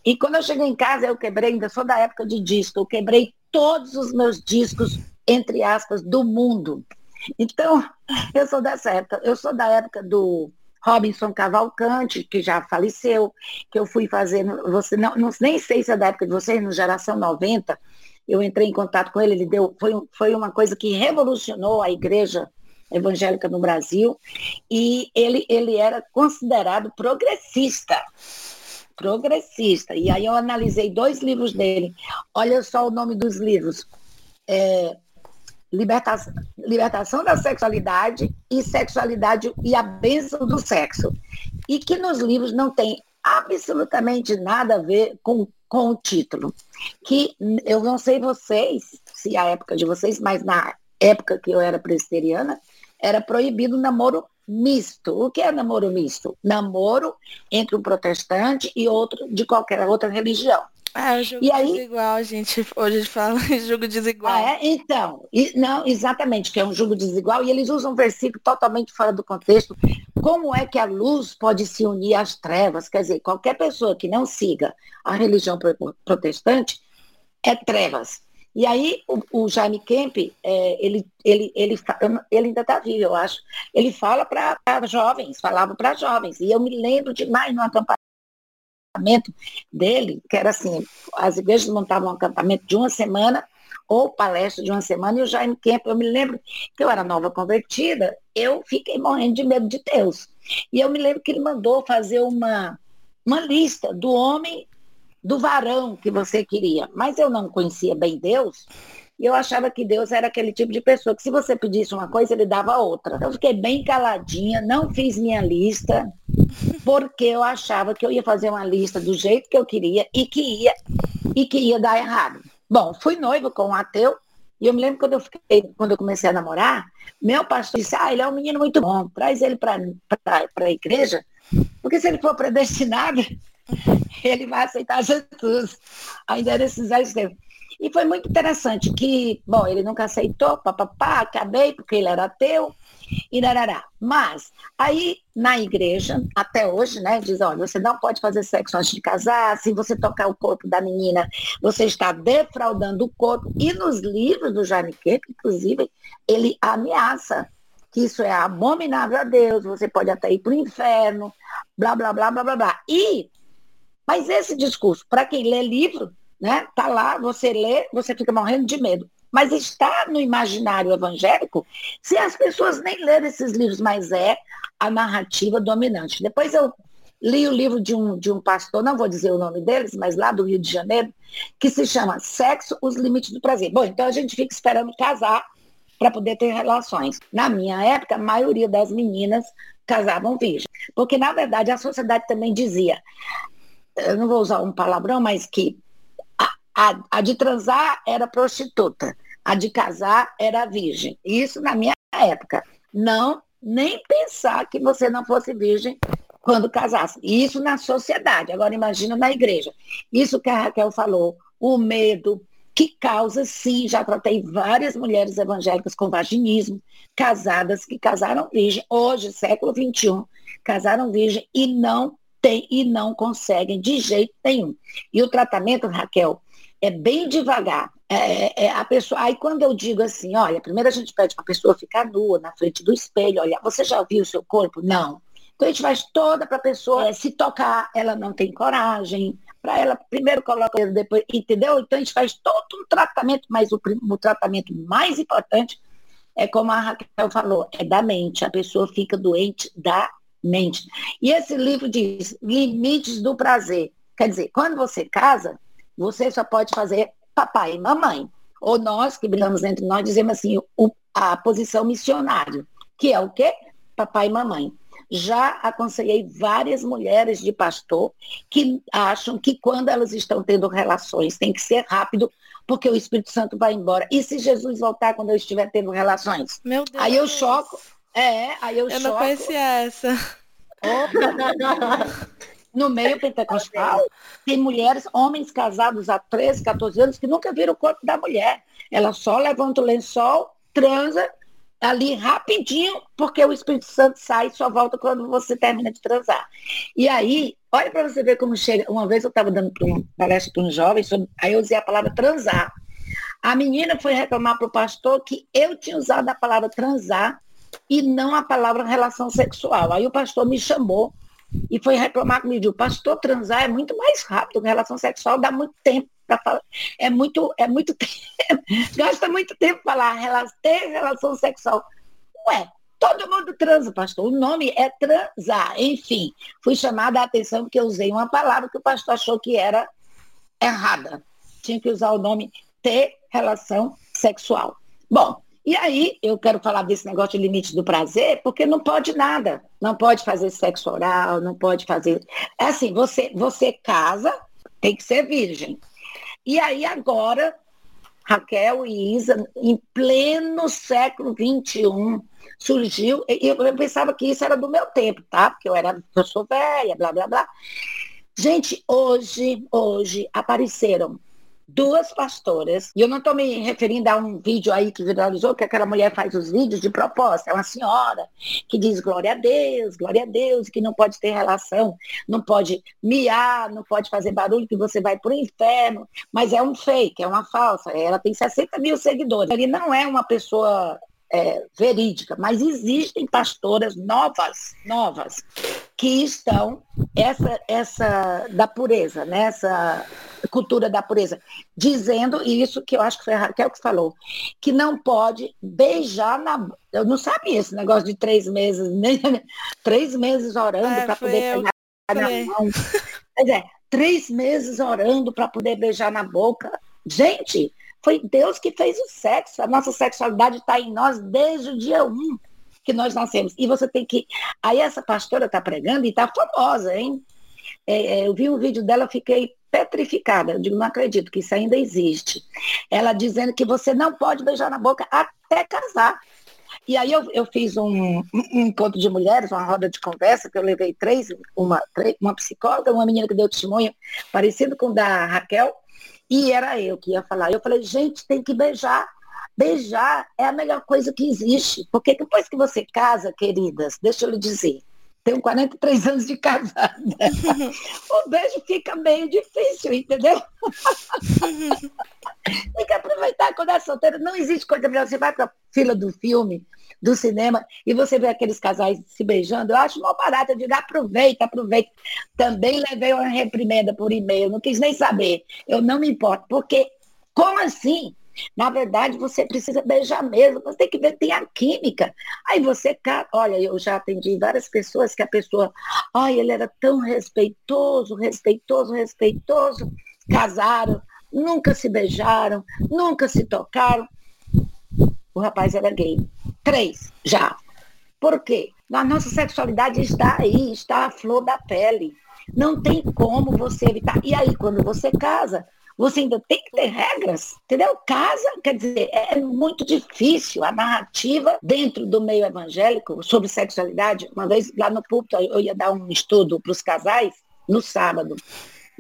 E quando eu cheguei em casa, eu quebrei, ainda sou da época de disco, eu quebrei todos os meus discos, entre aspas, do mundo. Então, eu sou dessa época. Eu sou da época do Robinson Cavalcante, que já faleceu, que eu fui fazer, você não, não, nem sei se é da época de vocês, no Geração 90, eu entrei em contato com ele, ele deu, foi, foi uma coisa que revolucionou a igreja evangélica no Brasil, e ele, ele era considerado progressista. Progressista. E aí eu analisei dois livros dele. Olha só o nome dos livros. É, libertação, libertação da sexualidade e sexualidade e a bênção do sexo. E que nos livros não tem absolutamente nada a ver com, com o título. Que eu não sei vocês, se a época de vocês, mas na época que eu era presbiteriana, era proibido namoro misto. O que é namoro misto? Namoro entre um protestante e outro de qualquer outra religião. Ah, é o jogo e aí, desigual, gente. Hoje a gente fala em jogo desigual. Ah, é? Então, e, não, exatamente, que é um jogo desigual, e eles usam um versículo totalmente fora do contexto. Como é que a luz pode se unir às trevas? Quer dizer, qualquer pessoa que não siga a religião protestante é trevas. E aí o, o Jaime Kemp, é, ele, ele, ele, ele ainda está vivo, eu acho. Ele fala para jovens, falava para jovens. E eu me lembro demais no acampamento dele, que era assim, as igrejas montavam um acampamento de uma semana, ou palestra de uma semana, e o Jaime Kemp, eu me lembro que eu era nova convertida, eu fiquei morrendo de medo de Deus. E eu me lembro que ele mandou fazer uma, uma lista do homem, do varão que você queria. Mas eu não conhecia bem Deus, e eu achava que Deus era aquele tipo de pessoa que se você pedisse uma coisa, ele dava outra. Eu fiquei bem caladinha, não fiz minha lista, porque eu achava que eu ia fazer uma lista do jeito que eu queria e que ia, e que ia dar errado. Bom, fui noiva com um ateu, e eu me lembro quando eu, fiquei, quando eu comecei a namorar, meu pastor disse, ah, ele é um menino muito bom, traz ele para a igreja, porque se ele for predestinado, ele vai aceitar Jesus. Ainda nesses anos tempos. E foi muito interessante que, bom, ele nunca aceitou, papapá, acabei, porque ele era ateu, e darará. Mas, aí, na igreja, até hoje, né, diz, olha, você não pode fazer sexo antes de casar, se você tocar o corpo da menina, você está defraudando o corpo. E nos livros do Kemp, inclusive, ele ameaça que isso é abominável a Deus, você pode até ir para o inferno, blá, blá, blá, blá, blá, blá. E, mas esse discurso, para quem lê livro, né? Tá lá, você lê, você fica morrendo de medo. Mas está no imaginário evangélico se as pessoas nem leram esses livros, mas é a narrativa dominante. Depois eu li o livro de um, de um pastor, não vou dizer o nome deles, mas lá do Rio de Janeiro, que se chama Sexo, os Limites do Prazer. Bom, então a gente fica esperando casar para poder ter relações. Na minha época, a maioria das meninas casavam virgem. Porque, na verdade, a sociedade também dizia, eu não vou usar um palavrão, mas que a, a de transar era prostituta, a de casar era virgem. Isso na minha época. Não, nem pensar que você não fosse virgem quando casasse. Isso na sociedade. Agora imagina na igreja. Isso que a Raquel falou, o medo que causa, sim, já tratei várias mulheres evangélicas com vaginismo, casadas que casaram virgem, hoje, século XXI, casaram virgem e não tem e não conseguem de jeito nenhum. E o tratamento, Raquel, é bem devagar. É, é, é, a pessoa, aí quando eu digo assim, olha, primeiro a gente pede para a pessoa ficar nua na frente do espelho, olha, você já viu o seu corpo? Não. Então a gente faz toda para a pessoa é, se tocar, ela não tem coragem. para ela, primeiro coloca depois, entendeu? Então a gente faz todo um tratamento, mas o, o tratamento mais importante é como a Raquel falou, é da mente. A pessoa fica doente da mente. E esse livro diz limites do prazer. Quer dizer, quando você casa, você só pode fazer papai e mamãe. Ou nós, que brigamos entre nós, dizemos assim, o, a posição missionário, que é o quê? Papai e mamãe. Já aconselhei várias mulheres de pastor que acham que quando elas estão tendo relações tem que ser rápido, porque o Espírito Santo vai embora. E se Jesus voltar quando eu estiver tendo relações? Meu Deus. Aí eu choco. É, aí eu, Eu choco. não conhecia essa. Opa! No meio pentecostal, tem mulheres, homens casados há 13, 14 anos, que nunca viram o corpo da mulher. Ela só levanta o lençol, transa ali rapidinho, porque o Espírito Santo sai e só volta quando você termina de transar. E aí, olha para você ver como chega. Uma vez eu estava dando uma palestra para um jovem, aí eu usei a palavra transar. A menina foi reclamar para o pastor que eu tinha usado a palavra transar e não a palavra relação sexual. Aí o pastor me chamou e foi reclamar comigo. O pastor transar é muito mais rápido, relação sexual dá muito tempo para falar. É muito, é muito tempo, gasta muito tempo falar, ter relação sexual. Ué, todo mundo transa, pastor. O nome é transar. Enfim, fui chamada a atenção porque eu usei uma palavra que o pastor achou que era errada. Tinha que usar o nome ter relação sexual. Bom, e aí eu quero falar desse negócio de limite do prazer, porque não pode nada. Não pode fazer sexo oral, não pode fazer. É assim, você, você casa, tem que ser virgem. E aí agora, Raquel e Isa, em pleno século XXI, surgiu, eu, eu pensava que isso era do meu tempo, tá? Porque eu era, eu sou velha, blá, blá, blá. Gente, hoje, hoje apareceram duas pastoras, e eu não estou me referindo a um vídeo aí que viralizou, que aquela mulher faz os vídeos de proposta, é uma senhora que diz glória a Deus, glória a Deus, que não pode ter relação, não pode miar, não pode fazer barulho, que você vai para o inferno, mas é um fake, é uma falsa, ela tem 60 mil seguidores, ele não é uma pessoa é, verídica, mas existem pastoras novas, novas, que estão essa essa da pureza, né? essa cultura da pureza, dizendo e isso que eu acho que foi a Raquel que falou, que não pode beijar na eu não sabia esse negócio de três meses, nem três meses orando É, para poder eu pegar na mão. Quer dizer, três meses orando para poder beijar na boca. Gente, foi Deus que fez o sexo. A nossa sexualidade está em nós desde o dia um que nós nascemos. E você tem que. Aí essa pastora está pregando e está famosa, hein? É, é, eu vi um vídeo dela, fiquei petrificada. Eu digo, não acredito que isso ainda existe. Ela dizendo que você não pode beijar na boca até casar. E aí eu, eu fiz um, um encontro de mulheres, uma roda de conversa, que eu levei três, uma, uma psicóloga, uma menina que deu testemunho parecido com o da Raquel, e era eu que ia falar. Eu falei, gente, tem que beijar. Beijar é a melhor coisa que existe. Porque depois que você casa, queridas, deixa eu lhe dizer, tenho 43 anos de casada. o beijo fica meio difícil, entendeu? Tem que aproveitar quando é solteira. Não existe coisa melhor. Você vai para a fila do filme, do cinema, e você vê aqueles casais se beijando. Eu acho uma barata. Eu digo, aproveita, aproveita. Também levei uma reprimenda por e-mail. Não quis nem saber. Eu não me importo. Porque, como assim? Na verdade, você precisa beijar mesmo. Você tem que ver, tem a química. Aí você, olha, eu já atendi várias pessoas que a pessoa, ai, ele era tão respeitoso, respeitoso, respeitoso. Casaram, nunca se beijaram, nunca se tocaram. O rapaz era gay. Três, já. Por quê? A nossa sexualidade está aí, está à flor da pele. Não tem como você evitar. E aí, quando você casa, você ainda tem que ter regras, entendeu? Casa, quer dizer, é muito difícil a narrativa dentro do meio evangélico sobre sexualidade. Uma vez lá no púlpito eu ia dar um estudo para os casais no sábado.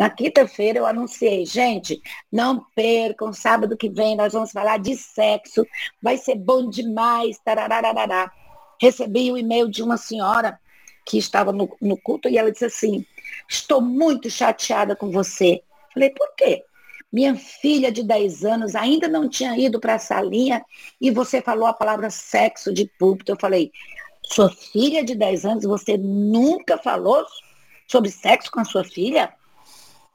Na quinta-feira eu anunciei, gente, não percam, sábado que vem nós vamos falar de sexo, vai ser bom demais, tararararará. Recebi o um e-mail de uma senhora que estava no, no culto e ela disse assim, estou muito chateada com você. Falei, por quê? Minha filha de 10 anos ainda não tinha ido para a salinha e você falou a palavra sexo de púlpito. Eu falei, sua filha de 10 anos, você nunca falou sobre sexo com a sua filha?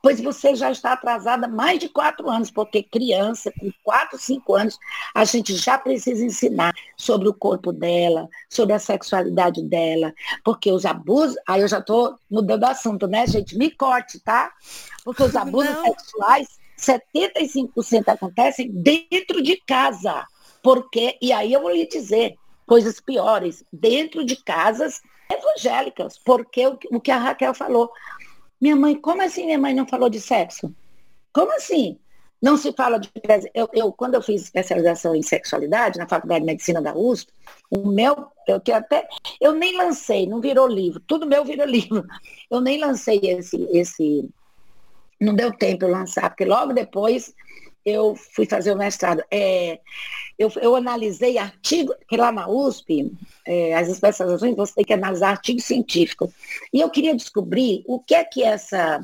Pois você já está atrasada mais de quatro anos, porque criança com quatro, cinco anos, a gente já precisa ensinar sobre o corpo dela, sobre a sexualidade dela, porque os abusos, aí eu já estou mudando o assunto, né, gente? Me corte, tá? Porque os abusos Não. sexuais, 75% acontecem dentro de casa. Porque, e aí eu vou lhe dizer, coisas piores, dentro de casas evangélicas, porque o, o que a Raquel falou, minha mãe, como assim minha mãe não falou de sexo? Como assim? Não se fala de. Eu, eu, quando eu fiz especialização em sexualidade na Faculdade de Medicina da USP, o meu, eu tenho até. Eu nem lancei, não virou livro, tudo meu virou livro. Eu nem lancei esse, esse. Não deu tempo eu lançar, porque logo depois eu fui fazer o mestrado. É, eu, eu analisei artigos, que lá na USP, é, as especializações, você tem que analisar artigos científicos. E eu queria descobrir o que é que essa,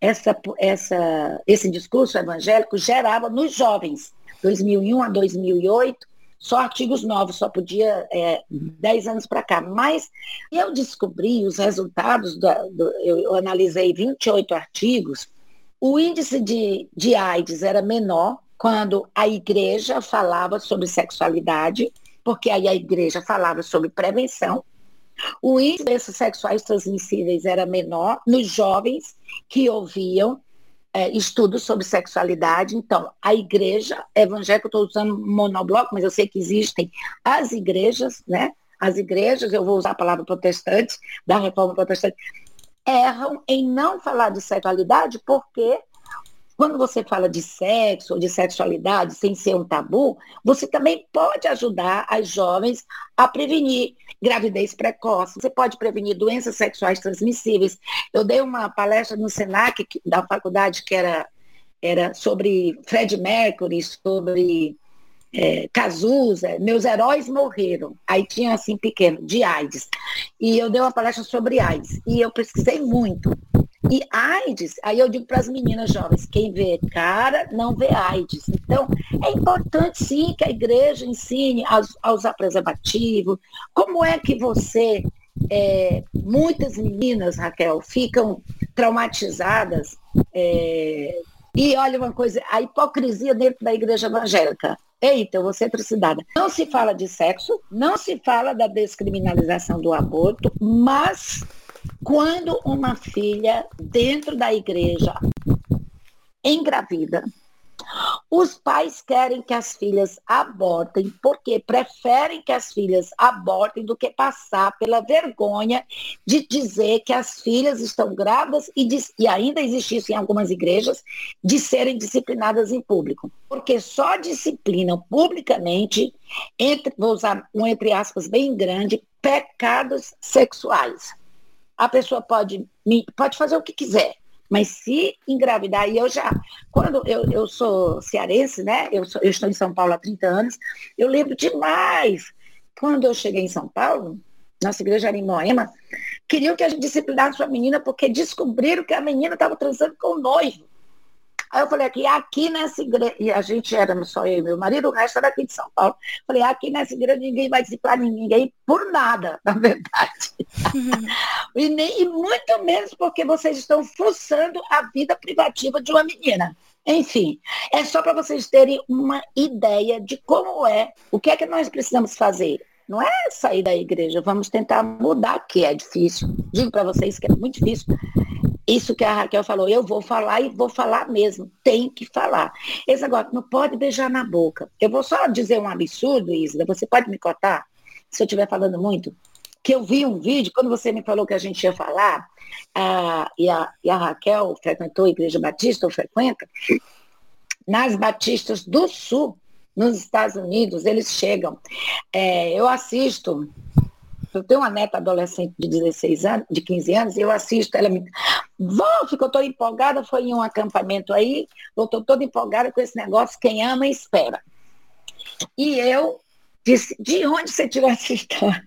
essa, essa, esse discurso evangélico gerava nos jovens. 2001 a 2008, só artigos novos, só podia é, 10 anos para cá. Mas eu descobri os resultados, do, eu, eu analisei 28 artigos, o índice de, de AIDS era menor quando a igreja falava sobre sexualidade, porque aí a igreja falava sobre prevenção. O índice de sexuais transmissíveis era menor nos jovens que ouviam é, estudos sobre sexualidade. Então, a igreja evangélica, estou usando monobloco, mas eu sei que existem as igrejas, né? As igrejas, eu vou usar a palavra protestante, da reforma protestante, erram em não falar de sexualidade porque quando você fala de sexo ou de sexualidade sem ser um tabu, você também pode ajudar as jovens a prevenir gravidez precoce. Você pode prevenir doenças sexuais transmissíveis. Eu dei uma palestra no Senac da faculdade que era, era sobre Fred Mercury, sobre é, Cazuza, meus heróis morreram. Aí tinha assim pequeno, de AIDS. E eu dei uma palestra sobre AIDS. E eu pesquisei muito. E AIDS, aí eu digo para as meninas jovens, quem vê cara não vê AIDS. Então, é importante sim que a igreja ensine aos, a. Como é que você, é, muitas meninas, Raquel, ficam traumatizadas. É, e olha uma coisa, a hipocrisia dentro da igreja evangélica. Eita, eu vou ser trucidada. Não se fala de sexo, não se fala da descriminalização do aborto, mas quando uma filha dentro da igreja engravida, os pais querem que as filhas abortem porque preferem que as filhas abortem do que passar pela vergonha de dizer que as filhas estão grávidas e, de, e ainda existe isso em algumas igrejas, de serem disciplinadas em público. Porque só disciplinam publicamente, entre, vou usar um entre aspas bem grande, pecados sexuais. A pessoa pode, pode fazer o que quiser, mas se engravidar, e eu já, quando eu, eu sou cearense, né? Eu, sou, eu estou em São Paulo há 30 anos, eu lembro demais. Quando eu cheguei em São Paulo, nossa igreja era em Moema, queriam que a gente disciplinasse a menina porque descobriram que a menina estava transando com o noivo. Aí eu falei aqui, aqui nessa igreja, e a gente era só eu e meu marido, o resto era aqui de São Paulo. Falei, aqui nessa igreja ninguém vai disciplinar ninguém por nada, na verdade. e, nem, e muito menos porque vocês estão forçando a vida privativa de uma menina. Enfim, é só para vocês terem uma ideia de como é, o que é que nós precisamos fazer. Não é sair da igreja, vamos tentar mudar, que é difícil. Digo para vocês que é muito difícil. Isso que a Raquel falou, eu vou falar e vou falar mesmo. Tem que falar. Esse agora, não pode beijar na boca. Eu vou só dizer um absurdo, Isla, você pode me cortar? Se eu estiver falando muito? Que eu vi um vídeo, quando você me falou que a gente ia falar, e, a, e a Raquel frequentou a Igreja Batista, ou frequenta, nas Batistas do Sul, nos Estados Unidos, eles chegam. É, eu assisto eu tenho uma neta adolescente de 16 anos, de 15 anos, e eu assisto, ela me. Vó, ficou toda empolgada, foi em um acampamento aí, voltou toda empolgada com esse negócio, quem ama espera. E eu disse, de onde você tirou essa história?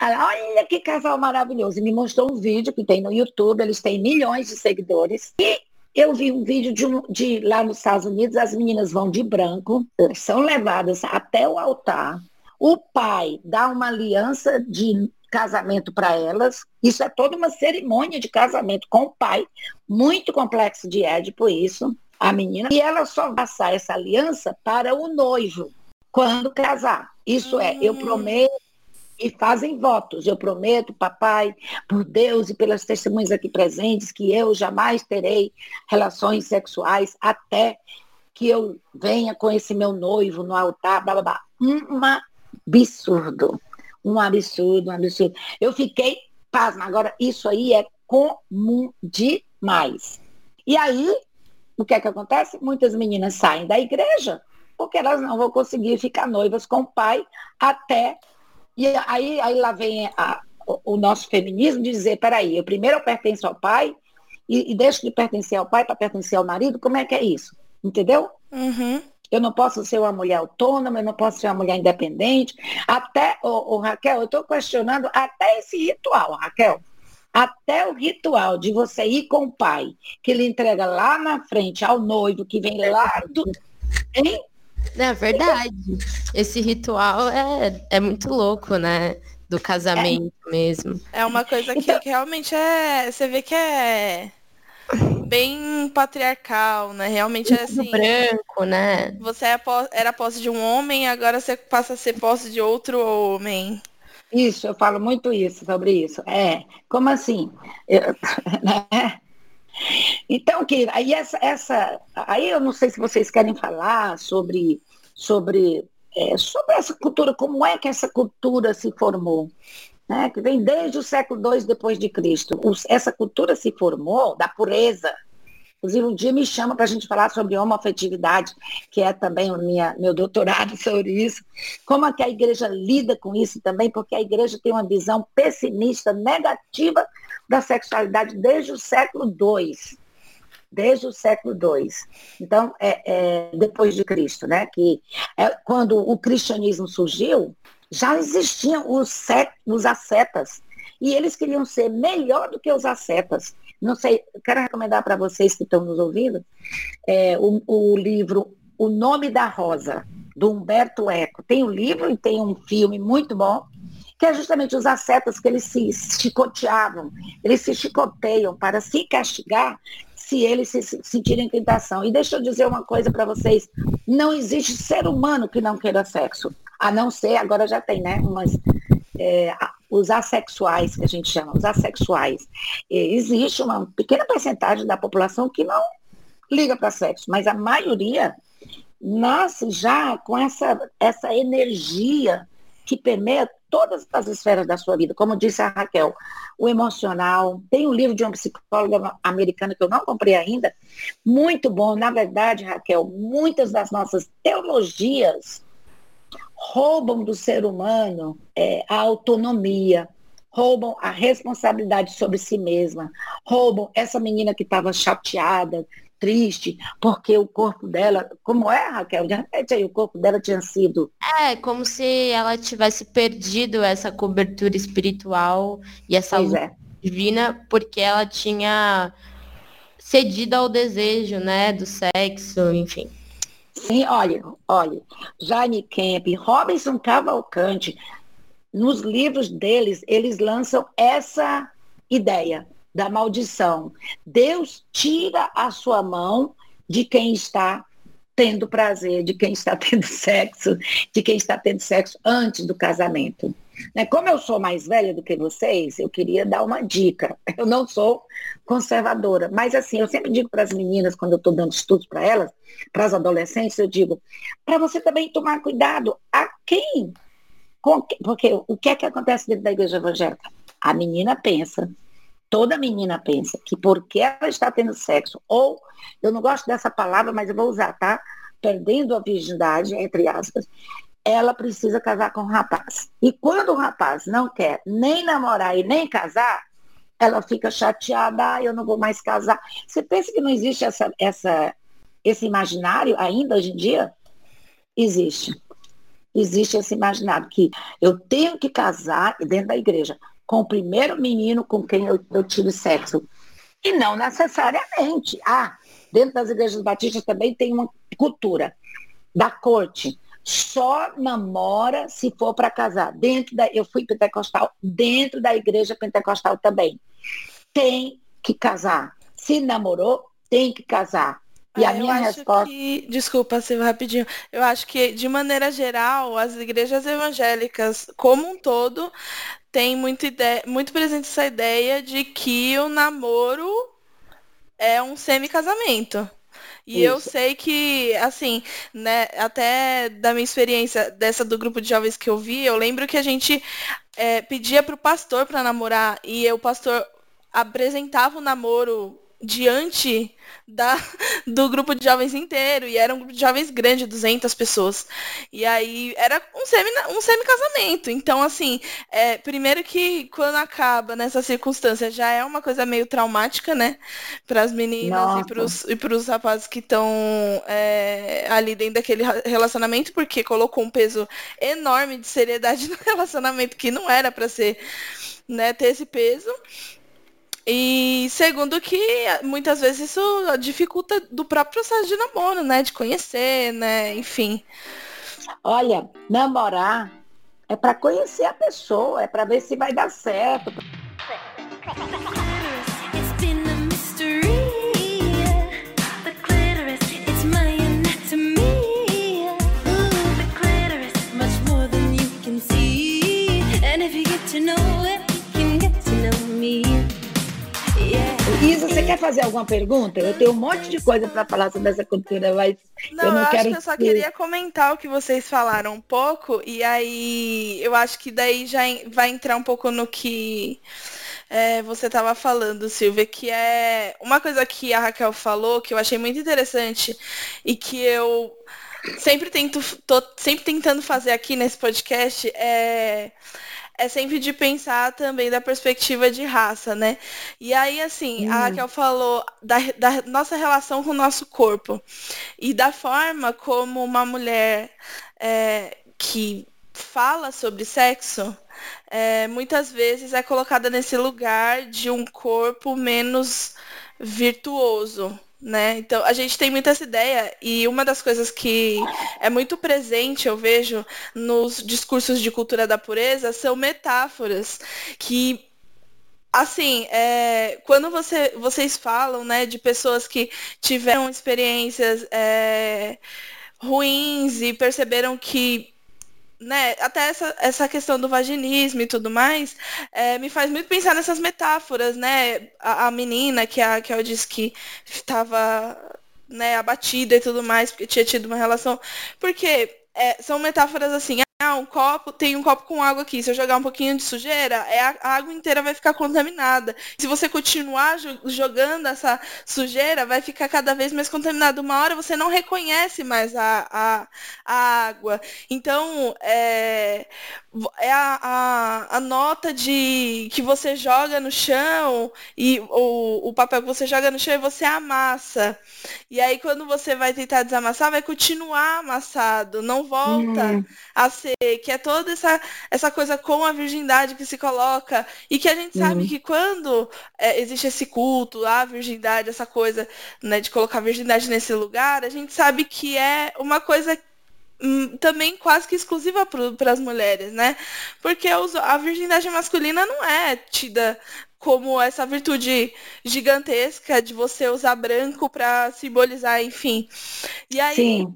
Ela, olha que casal maravilhoso. E me mostrou um vídeo que tem no YouTube, eles têm milhões de seguidores. E eu vi um vídeo de, um, de lá nos Estados Unidos, as meninas vão de branco, são levadas até o altar, o pai dá uma aliança de casamento para elas. Isso é toda uma cerimônia de casamento com o pai, muito complexo de Édipo isso, a menina. E ela só vai passar essa aliança para o noivo, quando casar. Isso é, eu prometo e fazem votos. Eu prometo, papai, por Deus e pelas testemunhas aqui presentes, que eu jamais terei relações sexuais até que eu venha com esse meu noivo no altar, blá, blá, blá. Um absurdo. Um absurdo, um absurdo. Eu fiquei pasma. Agora, isso aí é comum demais. E aí, o que é que acontece? Muitas meninas saem da igreja porque elas não vão conseguir ficar noivas com o pai até e aí, aí lá vem a, o, o, nosso feminismo de dizer, peraí, eu primeiro eu pertenço ao pai e, e deixo de pertencer ao pai para pertencer ao marido, como é que é isso? Entendeu? Uhum. Eu não posso ser uma mulher autônoma, eu não posso ser uma mulher independente. Até, o Raquel, eu estou questionando até esse ritual, Raquel. Até o ritual de você ir com o pai, que lhe entrega lá na frente ao noivo, que vem lá do. Hein? É verdade. Esse ritual é, é muito louco, né? Do casamento é. mesmo. É uma coisa que, que, realmente é. Você vê que é bem patriarcal, né? Realmente é assim. branco, né? Você é era posse de um homem, agora você passa a ser posse de outro homem. Isso, eu falo muito isso sobre isso. É, como assim? Eu, né? Então, que aí essa, essa, aí eu não sei se vocês querem falar sobre, sobre, é, sobre essa cultura, como é que essa cultura se formou, né? Que vem desde o século II depois de Cristo. essa cultura se formou da pureza. Inclusive, um dia me chama para a gente falar sobre homoafetividade, que é também o minha, meu doutorado sobre isso. Como é que a igreja lida com isso também, porque a igreja tem uma visão pessimista, negativa da sexualidade desde o século II. Desde o século II. Então, é, é, depois de Cristo, né? Que é, quando o cristianismo surgiu, já existiam os, os ascetas. E eles queriam ser melhor do que os ascetas. Não sei, quero recomendar para vocês que estão nos ouvindo é, o, o livro O Nome da Rosa, do Humberto Eco. Tem um livro e tem um filme muito bom que é justamente os ascetas que eles se chicoteavam, eles se chicoteiam para se castigar se eles se sentirem tentação. E deixa eu dizer uma coisa para vocês, não existe ser humano que não queira sexo, a não ser, agora já tem, né, é, os assexuais, que a gente chama, os assexuais. existe uma pequena porcentagem da população que não liga para sexo, mas a maioria nasce já com essa, essa energia que permeia todas as esferas da sua vida, como disse a Raquel, o emocional. Tem um livro de uma psicóloga americana que eu não comprei ainda, muito bom. Na verdade, Raquel, muitas das nossas teologias roubam do ser humano é, a autonomia, roubam a responsabilidade sobre si mesma, roubam essa menina que estava chateada, triste, porque o corpo dela, como é, Raquel? De repente aí o corpo dela tinha sido. É, como se ela tivesse perdido essa cobertura espiritual e essa luz é. divina, porque ela tinha cedido ao desejo, né, do sexo, enfim. Sim, olha, olha, Jane Camp, Robinson Cavalcante, nos livros deles, eles lançam essa ideia da maldição. Deus tira a sua mão de quem está tendo prazer, de quem está tendo sexo, de quem está tendo sexo antes do casamento. Né? Como eu sou mais velha do que vocês, eu queria dar uma dica. Eu não sou conservadora, mas assim, eu sempre digo para as meninas, quando eu estou dando estudos para elas, para as adolescentes, eu digo, para você também tomar cuidado a quem. Porque o que é que acontece dentro da igreja evangélica? A menina pensa toda menina pensa que porque ela está tendo sexo, ou, eu não gosto dessa palavra, mas eu vou usar, tá? Perdendo a virgindade, entre aspas, ela precisa casar com o rapaz. E quando o rapaz não quer nem namorar e nem casar, ela fica chateada, ah, eu não vou mais casar. Você pensa que não existe essa, essa, esse imaginário ainda hoje em dia? Existe. Existe esse imaginário que eu tenho que casar dentro da igreja com o primeiro menino com quem eu, eu tive sexo. E não necessariamente. Ah, dentro das igrejas batistas também tem uma cultura da corte. só namora se for para casar. Dentro da, eu fui pentecostal, dentro da igreja pentecostal também. Tem que casar. Se namorou, tem que casar. E a Ah, eu minha acho resposta. que, desculpa, Silvia, rapidinho. Eu acho que, de maneira geral, as igrejas evangélicas, como um todo, têm muito, ideia, muito presente essa ideia de que o namoro é um semi-casamento. E eu Isso. sei que, assim, né, até da minha experiência dessa do grupo de jovens que eu vi, eu lembro que a gente é, pedia pro pastor para namorar e o pastor apresentava o namoro diante da, do grupo de jovens inteiro e era um grupo de jovens grande, 200 pessoas. E aí era um semi um semi-casamento. Então, assim, é, primeiro que quando acaba nessa circunstância já é uma coisa meio traumática, né? Para as meninas Nossa. e e pros rapazes que estão é, ali dentro daquele relacionamento, porque colocou um peso enorme de seriedade no relacionamento que não era para ser, né, ter esse peso. E segundo que muitas vezes isso dificulta do próprio processo de namoro, né? De conhecer, né? Enfim. Olha, namorar é para conhecer a pessoa, é para ver se vai dar certo. To know it, you can get to know me. Isa, você quer fazer alguma pergunta? Eu tenho um monte de coisa para falar sobre essa cultura, mas Não, eu eu, não acho quero que eu só que- queria comentar o que vocês falaram um pouco, e aí eu acho que daí já vai entrar um pouco no que é, você estava falando, Silvia, que é uma coisa que a Raquel falou, que eu achei muito interessante, e que eu sempre tento, tô sempre tentando fazer aqui nesse podcast, é, é sempre de pensar também da perspectiva de raça, né? E aí, assim, a Hum. Raquel falou da, da nossa relação com o nosso corpo e da forma como uma mulher é, que fala sobre sexo é, muitas vezes é colocada nesse lugar de um corpo menos virtuoso, né? Então a gente tem muita essa ideia e uma das coisas que é muito presente, eu vejo, nos discursos de cultura da pureza são metáforas que Assim, é, quando você, vocês falam, né, de pessoas que tiveram experiências é, ruins e perceberam que, né, até essa, essa questão do vaginismo e tudo mais, é, me faz muito pensar nessas metáforas, né? A, a menina que a que eu disse que estava, né, abatida e tudo mais porque tinha tido uma relação, porque é, são metáforas assim. Ah, um copo, tem um copo com água aqui. Se eu jogar um pouquinho de sujeira, é a, a água inteira vai ficar contaminada. Se você continuar jo- jogando essa sujeira, vai ficar cada vez mais contaminada. Uma hora você não reconhece mais a, a, a água. Então, é, é a, a, a nota de que você joga no chão e o, o papel que você joga no chão e você amassa. E aí, quando você vai tentar desamassar, vai continuar amassado, não volta Hum. a ser, que é toda essa, essa coisa com a virgindade que se coloca, e que a gente sabe Uhum. que quando é, existe esse culto à virgindade, essa coisa né, de colocar a virgindade nesse lugar, a gente sabe que é uma coisa hum, também quase que exclusiva para as mulheres, né? Porque a virgindade masculina não é tida como essa virtude gigantesca de você usar branco para simbolizar, enfim. E aí, Sim.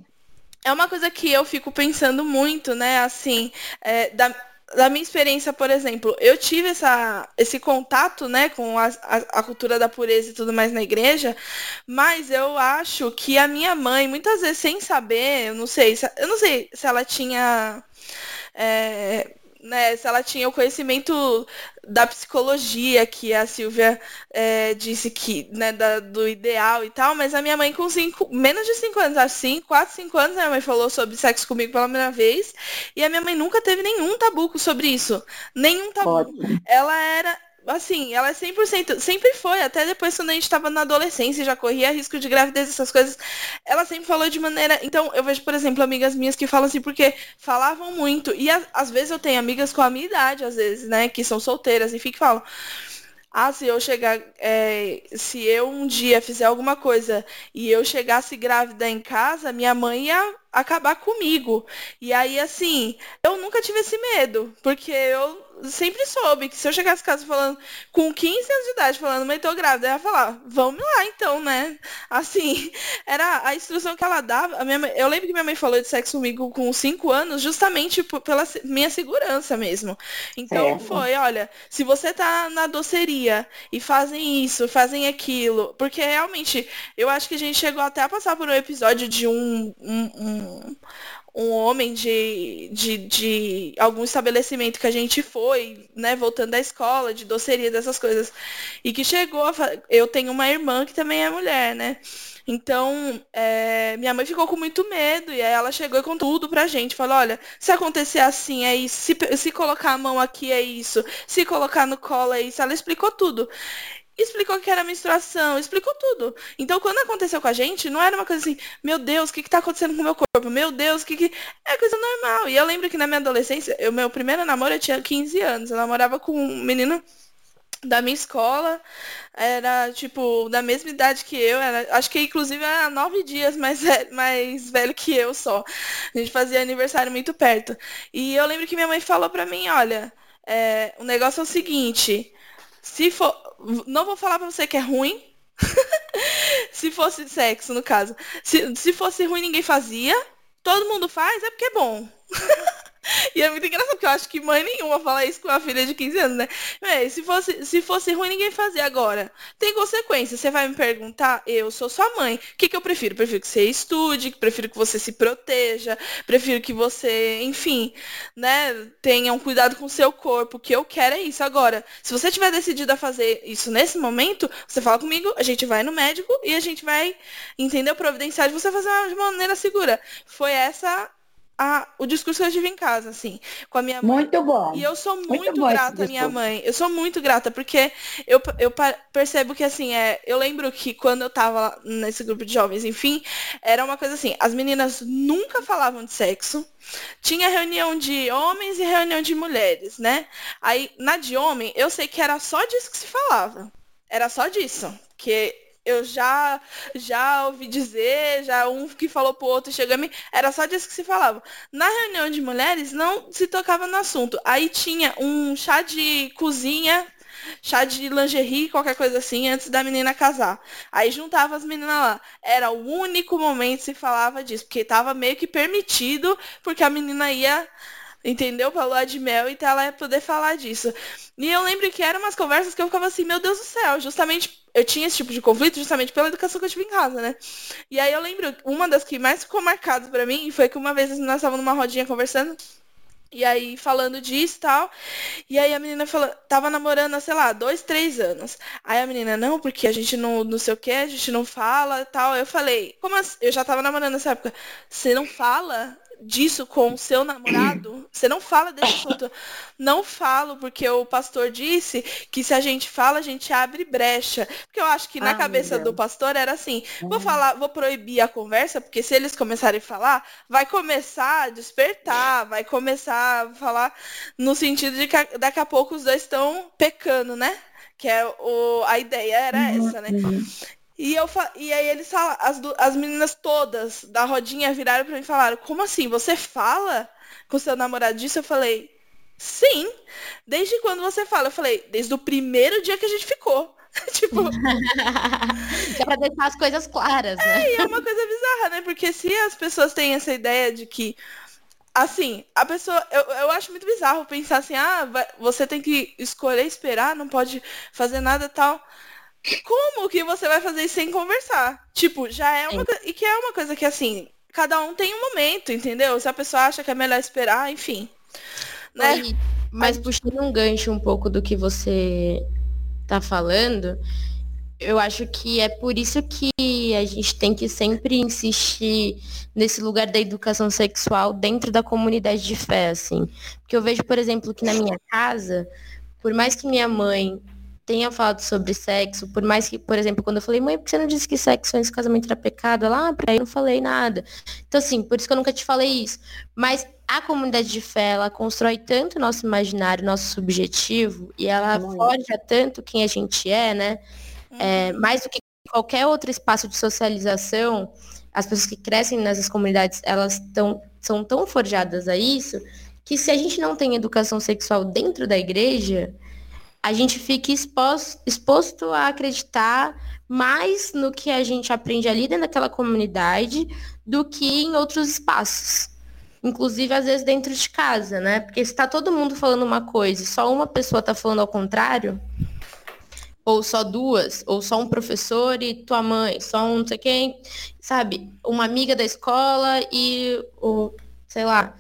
É uma coisa que eu fico pensando muito, né? Assim, é, da, da minha experiência, por exemplo, eu tive essa, esse contato, né, com a, a, a cultura da pureza e tudo mais na igreja, mas eu acho que a minha mãe, muitas vezes sem saber, eu não sei, se- eu não sei se ela tinha. é, né, se ela tinha o conhecimento da psicologia que a Silvia é, disse que, né, da- do ideal e tal, mas a minha mãe com cinco, menos de 5 anos, assim, 4, 5 anos, a minha mãe falou sobre sexo comigo pela primeira vez, e a minha mãe nunca teve nenhum tabu sobre isso. Nenhum tabu. Ótimo. Ela era, assim, ela é 100%, sempre foi, até depois quando a gente tava na adolescência já corria risco de gravidez, essas coisas, ela sempre falou de maneira, então eu vejo, por exemplo, amigas minhas que falam assim, porque falavam muito, e a- às vezes eu tenho amigas com a minha idade, às vezes, né, que são solteiras, enfim, que falam, ah, se eu chegar, é, se eu um dia fizer alguma coisa e eu chegasse grávida em casa, minha mãe ia acabar comigo. E aí, assim, eu nunca tive esse medo, porque eu sempre soube que se eu chegasse em casa falando, com 15 anos de idade, falando, mãe, tô grávida, ela ia falar, vamos lá então, né? Assim, era a instrução que ela dava. Mãe- eu lembro que minha mãe falou de sexo comigo com 5 anos, justamente pela minha segurança mesmo. Então Certo. foi, olha, se você tá na doceria e fazem isso, fazem aquilo, porque realmente eu acho que a gente chegou até a passar por um episódio de um, um, um, um homem de, de, de algum estabelecimento que a gente foi, né, voltando da escola, de doceria, dessas coisas, e que chegou a Eu tenho uma irmã que também é mulher, né? Então, é, minha mãe ficou com muito medo, e aí ela chegou e contou tudo pra gente. Falou, olha, se acontecer assim é isso, se, se colocar a mão aqui é isso, se colocar no colo é isso. Ela explicou tudo. Explicou que era menstruação, explicou tudo. Então, quando aconteceu com a gente, não era uma coisa assim, meu Deus, o que que tá acontecendo com o meu corpo? Meu Deus, o que que... É coisa normal. E eu lembro que na minha adolescência, o meu primeiro namoro eu tinha 15 anos. Eu namorava com um menino da minha escola, era tipo da mesma idade que eu, era, acho que inclusive era nove dias mais, mais velho que eu só. A gente fazia aniversário muito perto. E eu lembro que minha mãe falou pra mim, olha, é, o negócio é o seguinte, se for, não vou falar pra você que é ruim, se fosse sexo, no caso. Se, se fosse ruim, ninguém fazia. Todo mundo faz, é porque é bom. E é muito engraçado, porque eu acho que mãe nenhuma fala isso com uma filha de 15 anos, né? Véi, se fosse, se fosse ruim, ninguém fazia. Agora, tem consequência. Você vai me perguntar, eu sou sua mãe. O que, que eu prefiro? Prefiro que você estude, prefiro que você se proteja, prefiro que você, enfim, né, tenha um cuidado com o seu corpo. O que eu quero é isso. Agora, se você tiver decidido a fazer isso nesse momento, você fala comigo, a gente vai no médico e a gente vai, entendeu? Providenciar de você fazer de uma maneira segura. Foi essa a, o discurso que eu tive em casa, assim, com a minha mãe. Muito bom. E eu sou Muito muito grata à minha mãe. Eu sou muito grata, porque eu, eu percebo que, assim, é, eu lembro que quando eu tava nesse grupo de jovens, enfim, era uma coisa assim, as meninas nunca falavam de sexo. Tinha reunião de homens e reunião de mulheres, né? Aí, na de homem, eu sei que era só disso que se falava. Era só disso. Que eu já já ouvi dizer, já um que falou pro outro chegou a mim, era só disso que se falava. Na reunião de mulheres não se tocava no assunto. Aí tinha um chá de cozinha, chá de lingerie, qualquer coisa assim, antes da menina casar. Aí juntava as meninas lá. Era o único momento que se falava disso, porque tava meio que permitido, porque a menina ia Entendeu? Pra lua de mel, então ela ia poder falar disso. E eu lembro que eram umas conversas que eu ficava assim, meu Deus do céu, justamente, eu tinha esse tipo de conflito justamente pela educação que eu tive em casa, né? E aí eu lembro, uma das que mais ficou marcada pra mim foi que uma vez nós estávamos numa rodinha conversando, e aí falando disso e tal, e aí a menina falou, tava namorando sei lá, dois, três anos. Aí a menina, não, porque a gente não, não sei o que, a gente não fala e tal. Eu falei, como assim? Eu já tava namorando nessa época. Você não fala disso com o seu namorado? Você não fala desse assunto? Não falo, porque o pastor disse que se a gente fala, a gente abre brecha. Porque eu acho que na Ah, cabeça do pastor era assim, vou falar, vou proibir a conversa, porque se eles começarem a falar, vai começar a despertar, vai começar a falar no sentido de que daqui a pouco os dois estão pecando, né? Que é o, a ideia era essa, né? E, eu, e aí eles falam, as, as meninas todas da rodinha viraram pra mim e falaram, como assim? Você fala com seu namorado disso? Eu falei, sim. Desde quando você fala? Eu falei, desde o primeiro dia que a gente ficou. tipo, é pra deixar as coisas claras, né? e é uma coisa bizarra, né? Porque se as pessoas têm essa ideia de que, assim, a pessoa. Eu, eu acho muito bizarro pensar assim, ah, vai- você tem que escolher esperar, não pode fazer nada tal. Como que você vai fazer isso sem conversar? Tipo, já é uma coisa. E que é uma coisa que, assim, cada um tem um momento, entendeu? Se a pessoa acha que é melhor esperar, enfim. Né? Mas puxando um gancho um pouco do que você tá falando, eu acho que é por isso que a gente tem que sempre insistir nesse lugar da educação sexual dentro da comunidade de fé, assim. Porque eu vejo, por exemplo, que na minha casa, por mais que minha mãe tenha falado sobre sexo, por mais que, por exemplo, quando eu falei, mãe, por que você não disse que sexo antes do casamento era pecado? Ela, ah, por aí eu não falei nada. Então, assim, por isso que eu nunca te falei isso. Mas a comunidade de fé, ela constrói tanto o nosso imaginário, nosso subjetivo, e ela Muito. forja tanto quem a gente é, né? É, mais do que qualquer outro espaço de socialização, as pessoas que crescem nessas comunidades, elas tão, são tão forjadas a isso, que se a gente não tem educação sexual dentro da igreja, a gente fica expos- exposto a acreditar mais no que a gente aprende ali dentro daquela comunidade do que em outros espaços. Inclusive, às vezes, dentro de casa, né? Porque se tá todo mundo falando uma coisa e só uma pessoa tá falando ao contrário, ou só duas, ou só um professor e tua mãe, só um não sei quem, sabe? Uma amiga da escola e o, sei lá,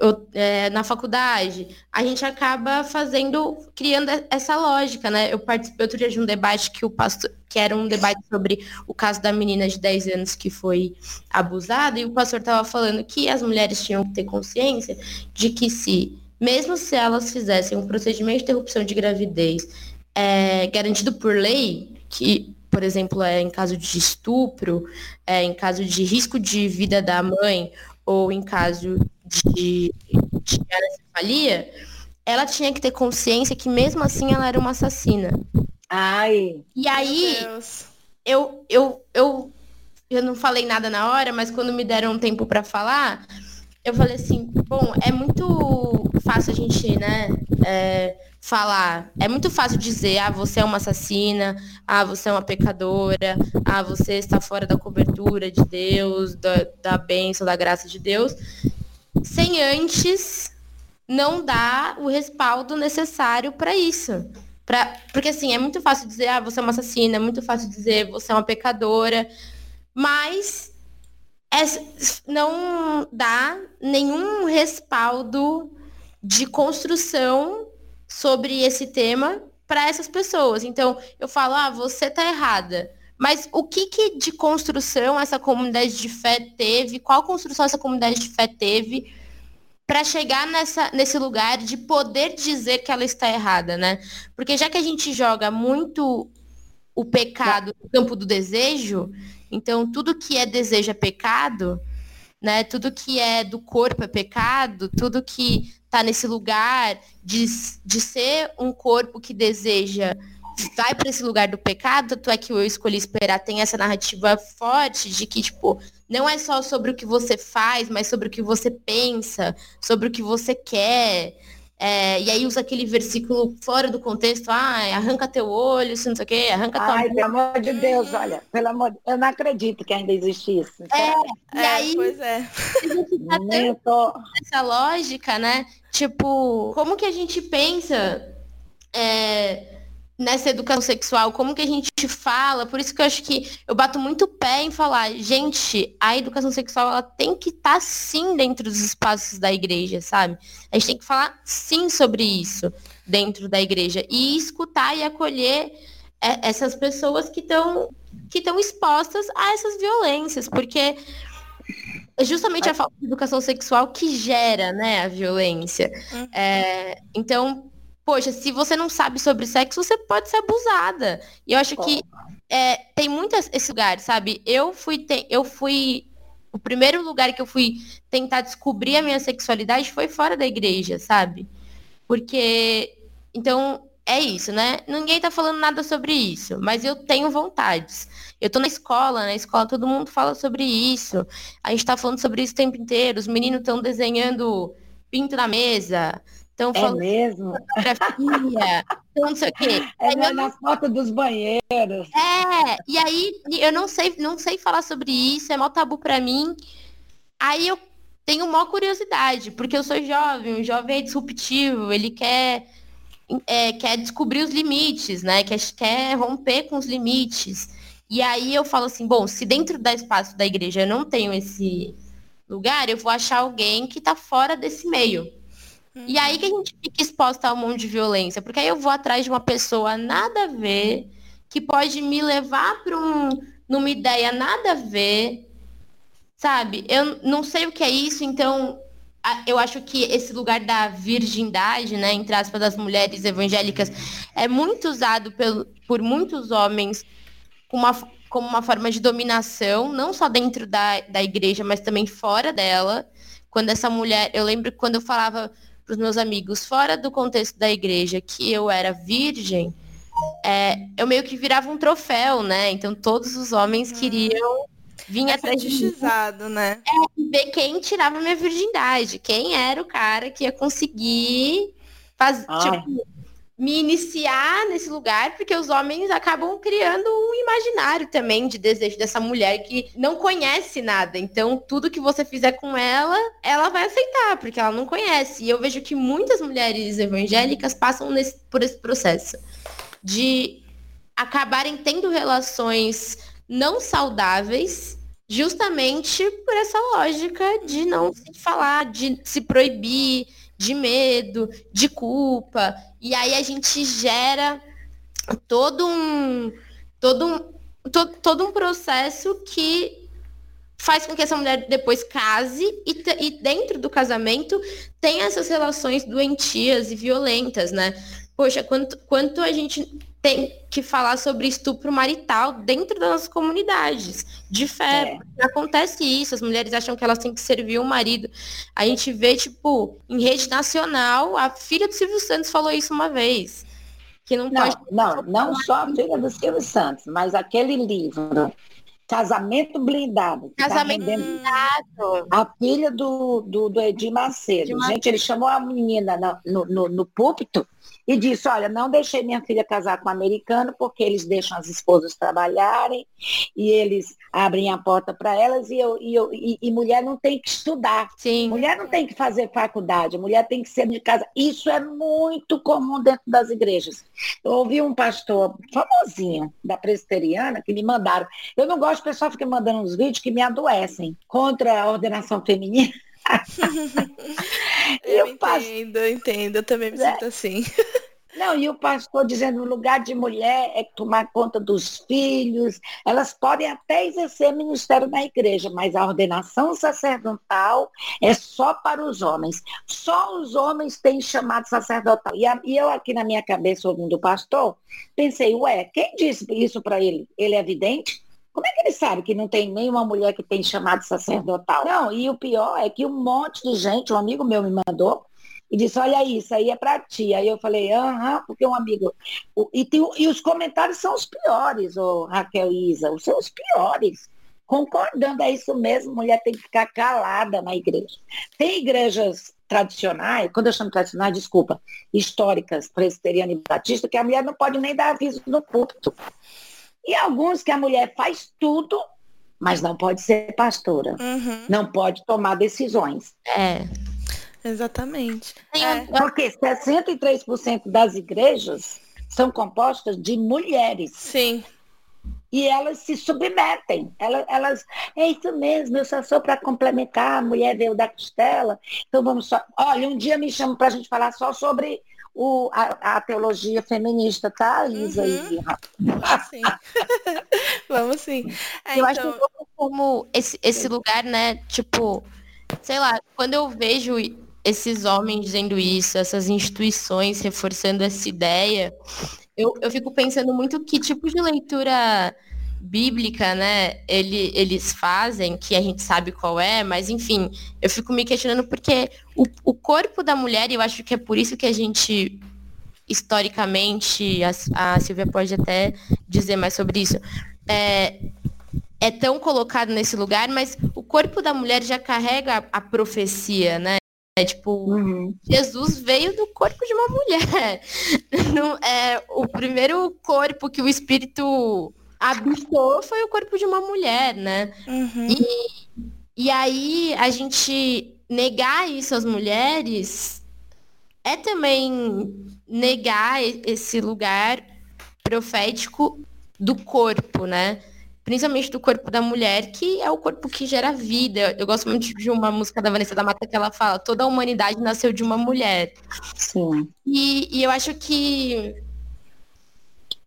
o- é, na faculdade, a gente acaba fazendo, criando essa lógica, né? Eu participei outro dia de um debate que o pastor, que era um debate sobre o caso da menina de 10 anos que foi abusada, e o pastor estava falando que as mulheres tinham que ter consciência de que se, mesmo se elas fizessem um procedimento de interrupção de gravidez é, garantido por lei, que, por exemplo, é em caso de estupro, é em caso de risco de vida da mãe, ou em caso de, de anencefalia, ela tinha que ter consciência que mesmo assim ela era uma assassina. Ai, E aí, Deus. eu, eu, eu, eu não falei nada na hora, mas quando me deram um tempo para falar, eu falei assim, bom, é muito fácil a gente, né, é, falar. É muito fácil dizer, ah, você é uma assassina, ah, você é uma pecadora, ah, você está fora da cobertura de Deus, da, da bênção, da graça de Deus, sem antes não dar o respaldo necessário para isso. Pra, porque assim, é muito fácil dizer, ah, você é uma assassina, é muito fácil dizer, você é uma pecadora, mas é- não dá nenhum respaldo de construção sobre esse tema para essas pessoas. Então, eu falo, ah, você tá errada. Mas o que, que de construção essa comunidade de fé teve? Qual construção essa comunidade de fé teve para chegar nessa, nesse lugar de poder dizer que ela está errada, né? Porque já que a gente joga muito o pecado no campo do desejo, então tudo que é desejo é pecado, né? Tudo que é do corpo é pecado, tudo que tá nesse lugar de, de ser um corpo que deseja vai para esse lugar do pecado, tanto é que eu escolhi esperar tem essa narrativa forte de que tipo não é só sobre o que você faz, mas sobre o que você pensa, sobre o que você quer. É, e aí usa aquele versículo fora do contexto, ah, arranca teu olho, isso não sei o quê, arranca tua ai, pelo amor de Deus, olha, pelo amor de... eu não acredito que ainda existe isso. E É, aí, pois é. a gente tá tô- essa lógica, né? Tipo, como que a gente pensa é, nessa educação sexual? Como que a gente fala? Por isso que eu acho que eu bato muito pé em falar, gente, a educação sexual ela tem que estar sim dentro dos espaços da igreja, sabe? A gente tem que falar sim sobre isso dentro da igreja e escutar e acolher é, essas pessoas que estão que estão expostas a essas violências, porque é justamente a falta de educação sexual que gera, né, a violência. Uhum. É, então, poxa, se você não sabe sobre sexo, você pode ser abusada. E eu acho que é, tem muito esse lugar, sabe? Eu fui, te- eu fui, o primeiro lugar que eu fui tentar descobrir a minha sexualidade foi fora da igreja, sabe? Porque, então, é isso, né? Ninguém tá falando nada sobre isso, mas eu tenho vontades. Eu tô na escola, na escola todo mundo fala sobre isso. A gente tá falando sobre isso o tempo inteiro. Os meninos estão desenhando pinto na mesa, estão É falando mesmo? fotografia, então não sei o quê. É na foto dos banheiros. é, e aí eu não sei, não sei falar sobre isso, é mó tabu pra mim. Aí eu tenho mó curiosidade, porque eu sou jovem, o jovem é disruptivo, ele quer, é, quer descobrir os limites, né? Quer, quer romper com os limites. E aí eu falo assim, bom, se dentro do espaço da igreja eu não tenho esse lugar, eu vou achar alguém que tá fora desse meio. E aí que a gente fica exposta a um monte de violência, porque aí eu vou atrás de uma pessoa nada a ver, que pode me levar para um, numa ideia nada a ver, sabe? Eu não sei o que é isso, então eu acho que esse lugar da virgindade, né, entre aspas, das mulheres evangélicas, é muito usado pelo, por muitos homens como uma, como uma forma de dominação, não só dentro da, da igreja, mas também fora dela. Quando essa mulher, eu lembro quando eu falava para os meus amigos, fora do contexto da igreja, que eu era virgem, é, eu meio que virava um troféu, né? Então todos os homens queriam vir É atrás de mim né? e ver quem tirava minha virgindade, quem era o cara que ia conseguir faz, Ai. tipo, me iniciar nesse lugar, porque os homens acabam criando um imaginário também de desejo dessa mulher que não conhece nada. Então, tudo que você fizer com ela, ela vai aceitar, porque ela não conhece. E eu vejo que muitas mulheres evangélicas passam nesse- por esse processo de acabarem tendo relações não saudáveis justamente por essa lógica de não se falar, de se proibir, de medo, de culpa. E aí a gente gera todo um todo um, to- todo um processo que faz com que essa mulher depois case e, e dentro do casamento tenha essas relações doentias e violentas, né? Poxa, quanto, quanto a gente tem que falar sobre estupro marital dentro das nossas comunidades de fé. É. Acontece isso, as mulheres acham que elas têm que servir o marido. A gente vê, tipo, em rede nacional, a filha do Silvio Santos falou isso uma vez. Que não, Não, pode. não, não só a filha do Silvio Santos, mas aquele livro, Casamento Blindado. tá Casamento rendendo- blindado. A filha do, do, do Edir Macedo. Edir Macedo. Gente, ele chamou a menina na- no, no, no púlpito e disse, olha, não deixei minha filha casar com um americano porque eles deixam as esposas trabalharem e eles abrem a porta para elas e, eu, e, eu, e, e mulher não tem que estudar. Sim. Mulher não tem que fazer faculdade, mulher tem que ser de casa. Isso é muito comum dentro das igrejas. Eu ouvi um pastor famosinho da presbiteriana que me mandaram. Eu não gosto o pessoal fique mandando uns vídeos que me adoecem contra a ordenação feminina. Eu entendo, eu entendo. Eu também me É. sinto assim. Não, e o pastor dizendo o lugar de mulher é tomar conta dos filhos. Elas podem até exercer ministério na igreja, mas a ordenação sacerdotal é só para os homens. Só os homens têm chamado sacerdotal. E, a- e eu aqui na minha cabeça, ouvindo o pastor, pensei, ué, quem disse isso para ele? Ele é vidente? Como é que ele sabe que não tem nenhuma mulher que tem chamado sacerdotal? Não, e o pior é que um monte de gente, um amigo meu me mandou, e disse, olha isso aí é para ti. Aí eu falei, aham, porque um amigo. E, tem e os comentários são os piores, ô, Raquel e Isa, os os piores. Concordando, é isso mesmo, mulher tem que ficar calada na igreja. Tem igrejas tradicionais, quando eu chamo tradicionais, desculpa, históricas, presbiteriana e batista, que a mulher não pode nem dar aviso no púlpito. E alguns que a mulher faz tudo, mas não pode ser pastora. Uhum, Não pode tomar decisões. É. exatamente. É. Porque 63% das igrejas são compostas de mulheres Sim. e elas se submetem. Elas, elas é isso mesmo, eu só sou para complementar, a mulher veio da costela, então vamos só. Olha, um dia me chamam para a gente falar só sobre o, a, a teologia feminista, tá, Isa Uhum. Vamos sim. Vamos sim. É, Eu acho então, um pouco como esse, esse lugar, né? Tipo, sei lá, quando eu vejo esses homens dizendo isso, essas instituições reforçando essa ideia, eu, eu fico pensando muito que tipo de leitura bíblica, né, ele, eles fazem, que a gente sabe qual é, mas enfim, eu fico me questionando porque o, o corpo da mulher, e eu acho que é por isso que a gente, historicamente, a, a Silvia pode até dizer mais sobre isso, é, é tão colocado nesse lugar, mas o corpo da mulher já carrega a, a profecia, né? É tipo, Uhum. Jesus veio do corpo de uma mulher. Não, é, o primeiro corpo que o Espírito habitou foi o corpo de uma mulher, né? uhum, E aí a gente negar isso às mulheres é também negar e- esse lugar profético do corpo, né? Principalmente do corpo da mulher, que é o corpo que gera vida. Eu gosto muito de uma música da Vanessa da Mata que ela fala, toda a humanidade nasceu de uma mulher. Sim. E, e eu acho que,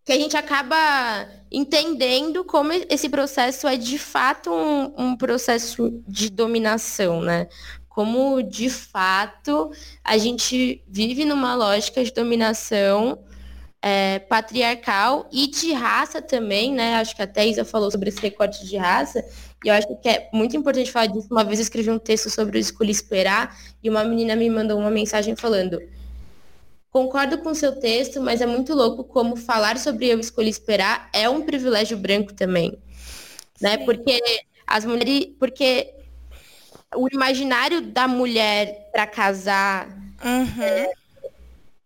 que a gente acaba entendendo como esse processo é de fato um, um processo de dominação, né? como de fato a gente vive numa lógica de dominação é, patriarcal e de raça também, né? Acho que até a Isa falou sobre esse recorte de raça, e eu acho que é muito importante falar disso. Uma vez eu escrevi um texto sobre o Escolhi Esperar, e uma menina me mandou uma mensagem falando Concordo com o seu texto, mas é muito louco como falar sobre eu escolhi esperar é um privilégio branco também. Né? Porque as mulheres. Porque o imaginário da mulher para casar, Uhum.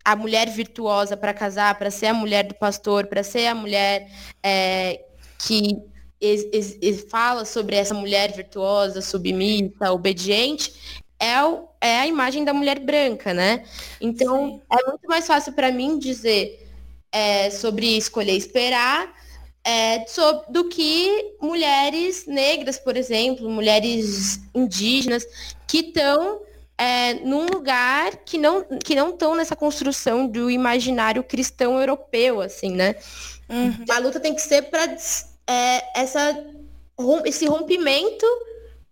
a mulher virtuosa para casar, para ser a mulher do pastor, para ser a mulher é, que ex- ex- ex- fala sobre essa mulher virtuosa, submissa, obediente, é, o- é a imagem da mulher branca, né? Então, é muito mais fácil para mim dizer é, sobre escolher esperar é, so- do que mulheres negras, por exemplo, mulheres indígenas, que estão é, num lugar que não que não estão nessa construção do imaginário cristão europeu, assim, né? Uhum. A luta tem que ser para essa rom- esse rompimento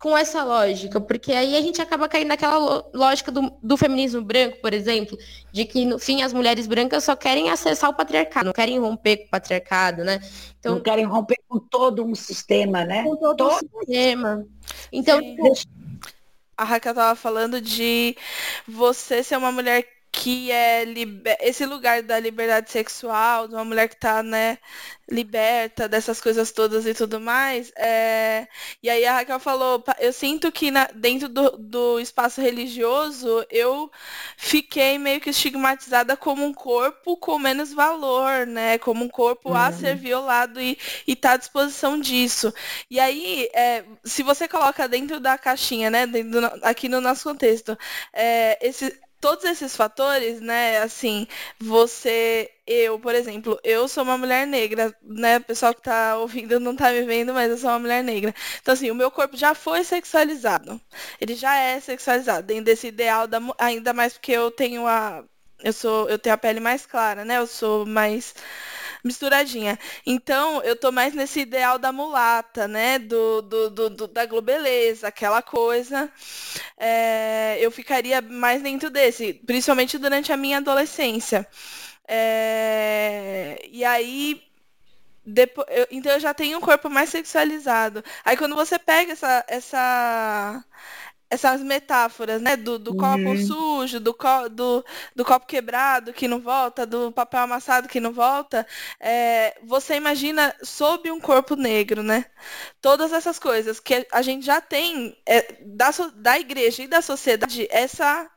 com essa lógica, porque aí a gente acaba caindo naquela lógica do, do feminismo branco, por exemplo, de que no fim as mulheres brancas só querem acessar o patriarcado, não querem romper com o patriarcado, né? Então, Não querem romper com todo um sistema, né? com todo Todo- sistema. Então, Sim. A Raquel tava falando de você ser uma mulher que é liber... esse lugar da liberdade sexual, de uma mulher que tá, né, liberta dessas coisas todas e tudo mais. é, E aí a Raquel falou, "Pa- eu sinto que na- dentro do, do espaço religioso eu fiquei meio que estigmatizada como um corpo com menos valor, né? Como um corpo a Uhum. ser violado e, e tá à disposição disso. E aí, é, se você coloca dentro da caixinha, né, dentro aqui no nosso contexto, é, esse, todos esses fatores, né, assim, você, eu, por exemplo, eu sou uma mulher negra, né, o pessoal que tá ouvindo não tá me vendo, mas eu sou uma mulher negra. Então, assim, o meu corpo já foi sexualizado. Ele já é sexualizado, dentro desse ideal da, ainda mais porque eu tenho a eu sou, eu tenho a pele mais clara, né? Eu sou mais misturadinha. Então, eu tô mais nesse ideal da mulata, né? Do, do, do- do- da globeleza, aquela coisa. É, eu ficaria mais dentro desse, principalmente durante a minha adolescência. É, e aí, depois, eu- então eu já tenho um corpo mais sexualizado. Aí quando você pega essa, essa, essas metáforas, né? Do, do copo Uhum. sujo, do, co- do, do copo quebrado que não volta, do papel amassado que não volta, é, você imagina sob um corpo negro, né? Todas essas coisas que a gente já tem é, da, so- da igreja e da sociedade, essa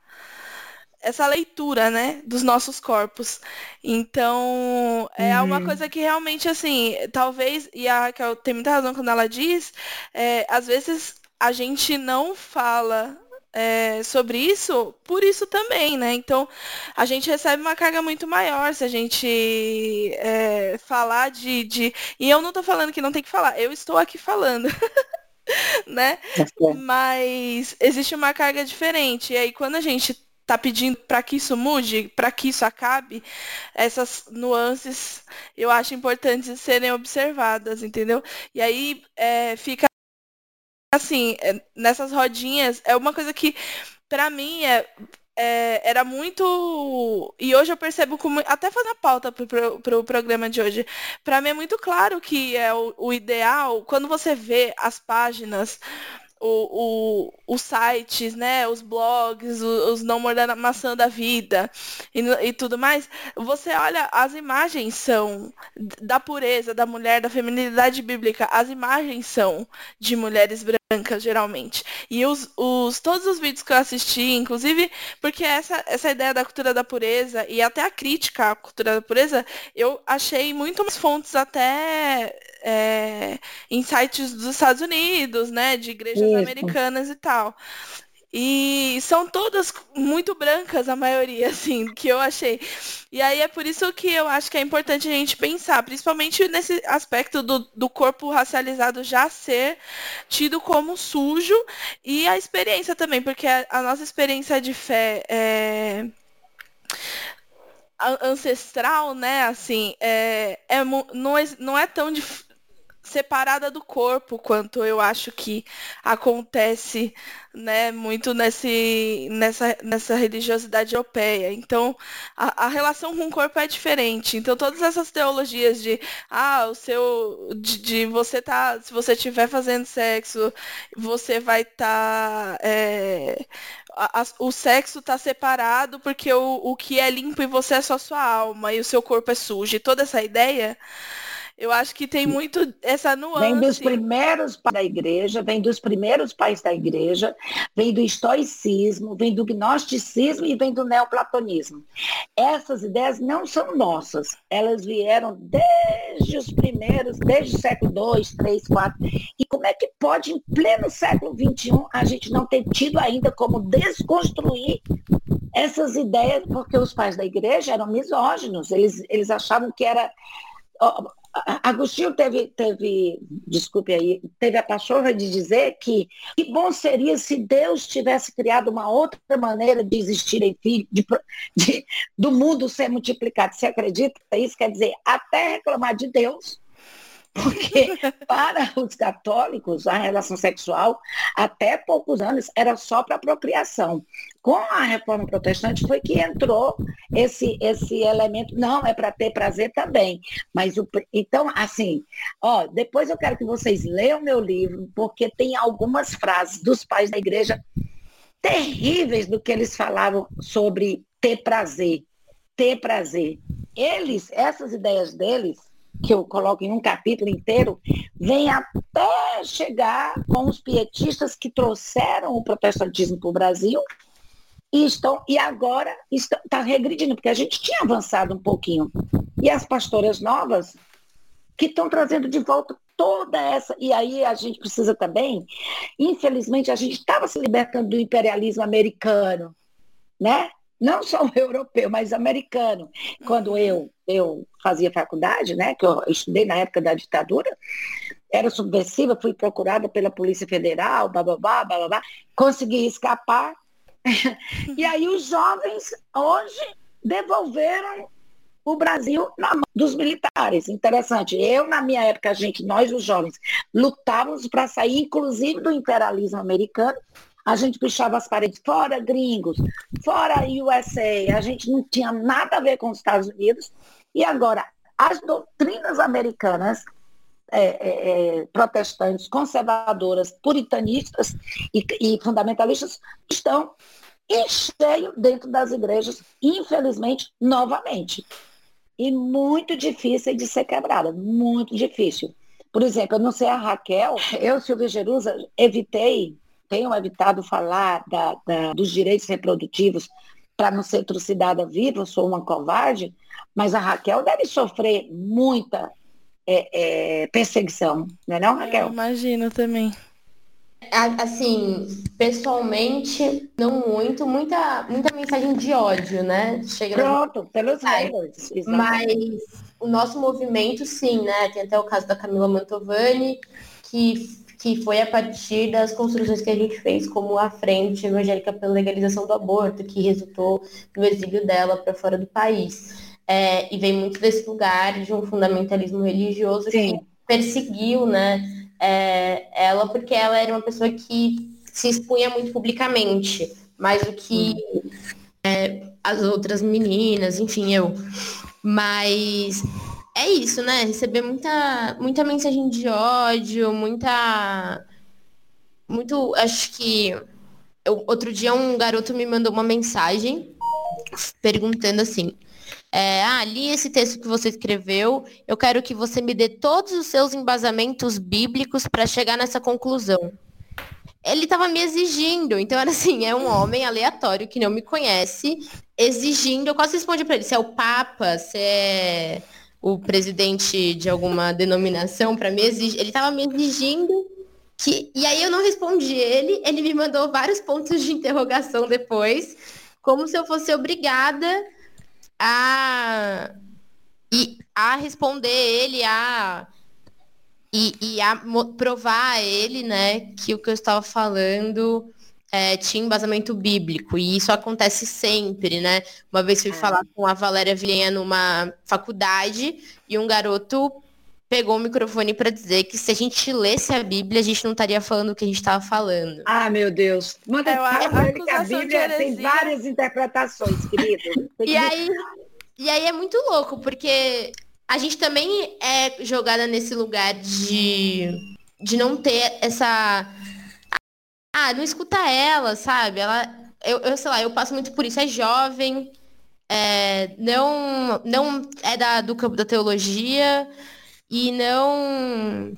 essa leitura, né, dos nossos corpos. Então, é uma Uhum. coisa que realmente, assim, talvez, e a Raquel tem muita razão quando ela diz, é, às vezes a gente não fala é, sobre isso por isso também, né? Então, a gente recebe uma carga muito maior se a gente é, falar de, de... E eu não tô falando que não tem que falar, eu estou aqui falando. Né? Certo. Mas existe uma carga diferente. E aí, quando a gente tá pedindo para que isso mude, para que isso acabe, essas nuances eu acho importantes serem observadas, entendeu? E aí é, fica assim, é, nessas rodinhas, é uma coisa que para mim é, é, era muito. E hoje eu percebo como. Até fazer a pauta pro, pro, pro programa de hoje. Para mim é muito claro que é o, o ideal, quando você vê as páginas o, o- os sites, né, os blogs, o- os não mordendo a maçã da vida e, e tudo mais, você olha, as imagens são da pureza da mulher, da feminilidade bíblica, as imagens são de mulheres brancas, geralmente. E os, os, todos os vídeos que eu assisti, inclusive, porque essa, essa ideia da cultura da pureza e até a crítica à cultura da pureza, eu achei muito mais fontes até é, em sites dos Estados Unidos, né, de igrejas Isso. americanas e tal. E são todas muito brancas, a maioria, assim, que eu achei. E aí é por isso que eu acho que é importante a gente pensar, principalmente nesse aspecto do, do corpo racializado já ser tido como sujo e a experiência também, porque a, a nossa experiência de fé é ancestral, né, assim, é, é não, é, não é tão dif- separada do corpo, quanto eu acho que acontece, né, muito nesse, nessa, nessa religiosidade europeia. Então, a, a relação com o corpo é diferente. Então, todas essas teologias de, ah, o seu, de, de você tá, se você estiver fazendo sexo, você vai estar, o sexo tá separado porque o, o que é limpo em você é só sua alma e o seu corpo é sujo. E toda essa ideia eu acho que tem muito essa nuance. Vem dos primeiros pais da igreja, vem dos primeiros pais da igreja, vem do estoicismo, vem do gnosticismo e vem do neoplatonismo. Essas ideias não são nossas, elas vieram desde os primeiros, desde o século II, III, IV. E como é que pode, em pleno século XXI, a gente não ter tido ainda como desconstruir essas ideias, porque os pais da igreja eram misóginos, eles, eles achavam que era Agostinho teve, teve, desculpe aí, teve a pachorra de dizer que que bom seria se Deus tivesse criado uma outra maneira de existir em filho, de, de, do mundo ser multiplicado. Você acredita? Isso quer dizer, até reclamar de Deus porque para os católicos a relação sexual até poucos anos era só para procriação. Com a reforma protestante foi que entrou esse esse elemento, não é para ter prazer também, mas o então assim, ó, depois eu quero que vocês leiam meu livro, porque tem algumas frases dos pais da igreja terríveis do que eles falavam sobre ter prazer, ter prazer. Eles, essas ideias deles que eu coloco em um capítulo inteiro, vem até chegar com os pietistas que trouxeram o protestantismo para o Brasil e estão e agora está tá regredindo, porque a gente tinha avançado um pouquinho. E as pastoras novas que estão trazendo de volta toda essa. E aí a gente precisa também, infelizmente, a gente estava se libertando do imperialismo americano, né? Não só europeu, mas americano. Quando eu, eu fazia faculdade, né, que eu estudei na época da ditadura, era subversiva, fui procurada pela Polícia Federal, bababá, bababá, consegui escapar. e aí os jovens hoje devolveram o Brasil na mão dos militares. Interessante. Eu, na minha época, a gente, nós, os jovens, lutávamos para sair, inclusive, do imperialismo americano a gente pichava as paredes, fora gringos, fora USA, a gente não tinha nada a ver com os Estados Unidos. E agora, as doutrinas americanas é, é, é protestantes, conservadoras, puritanistas e, e, fundamentalistas estão em cheio dentro das igrejas, infelizmente, novamente. E muito difícil de ser quebrada, muito difícil. Por exemplo, eu não sei a Raquel, eu, Silvia Jerusa, evitei tenham evitado falar da, da, dos direitos reprodutivos para não ser trucidada viva, eu sou uma covarde, mas a Raquel deve sofrer muita é, é, perseguição, não é não, Raquel? Eu imagino também. Assim, pessoalmente, não muito, muita, muita mensagem de ódio, né? Chega Pronto, pelos haters. Mas o nosso movimento, sim, né? Tem até o caso da Camila Mantovani, que que foi a partir das construções que a gente fez como a Frente Evangélica pela Legalização do Aborto, que resultou no exílio dela para fora do país. É, e vem muito desse lugar de um fundamentalismo religioso Sim. que perseguiu né, é, ela, porque ela era uma pessoa que se expunha muito publicamente, mais do que é, as outras meninas, enfim, eu. Mas é isso, né? Receber muita, muita mensagem de ódio, muita. Muito. Acho que. Eu, outro dia um garoto me mandou uma mensagem perguntando assim. É, ah, li esse texto que você escreveu, eu quero que você me dê todos os seus embasamentos bíblicos para chegar nessa conclusão. Ele estava me exigindo, então era assim, é um homem aleatório que não me conhece, exigindo, eu quase respondi para ele, se é o Papa, se é o presidente de alguma denominação para me exigir, ele estava me exigindo que, e aí eu não respondi ele, ele me mandou vários pontos de interrogação depois, como se eu fosse obrigada a e a responder ele a e, e a provar a ele, né, que o que eu estava falando é, tinha embasamento bíblico, e isso acontece sempre, né? Uma vez fui é. falar com a Valéria Vilhenha numa faculdade, e um garoto pegou o microfone para dizer que se a gente lesse a Bíblia, a gente não estaria falando o que a gente estava falando. Ah, meu Deus. Manda É, a- a Bíblia tem várias interpretações, querido. Tem que E aí, e aí é muito louco, porque a gente também é jogada nesse lugar de, de não ter essa. Ah, não escuta ela, sabe? Ela. Eu, eu sei lá, eu passo muito por isso, é jovem, é, não, não é da, do campo da teologia e não.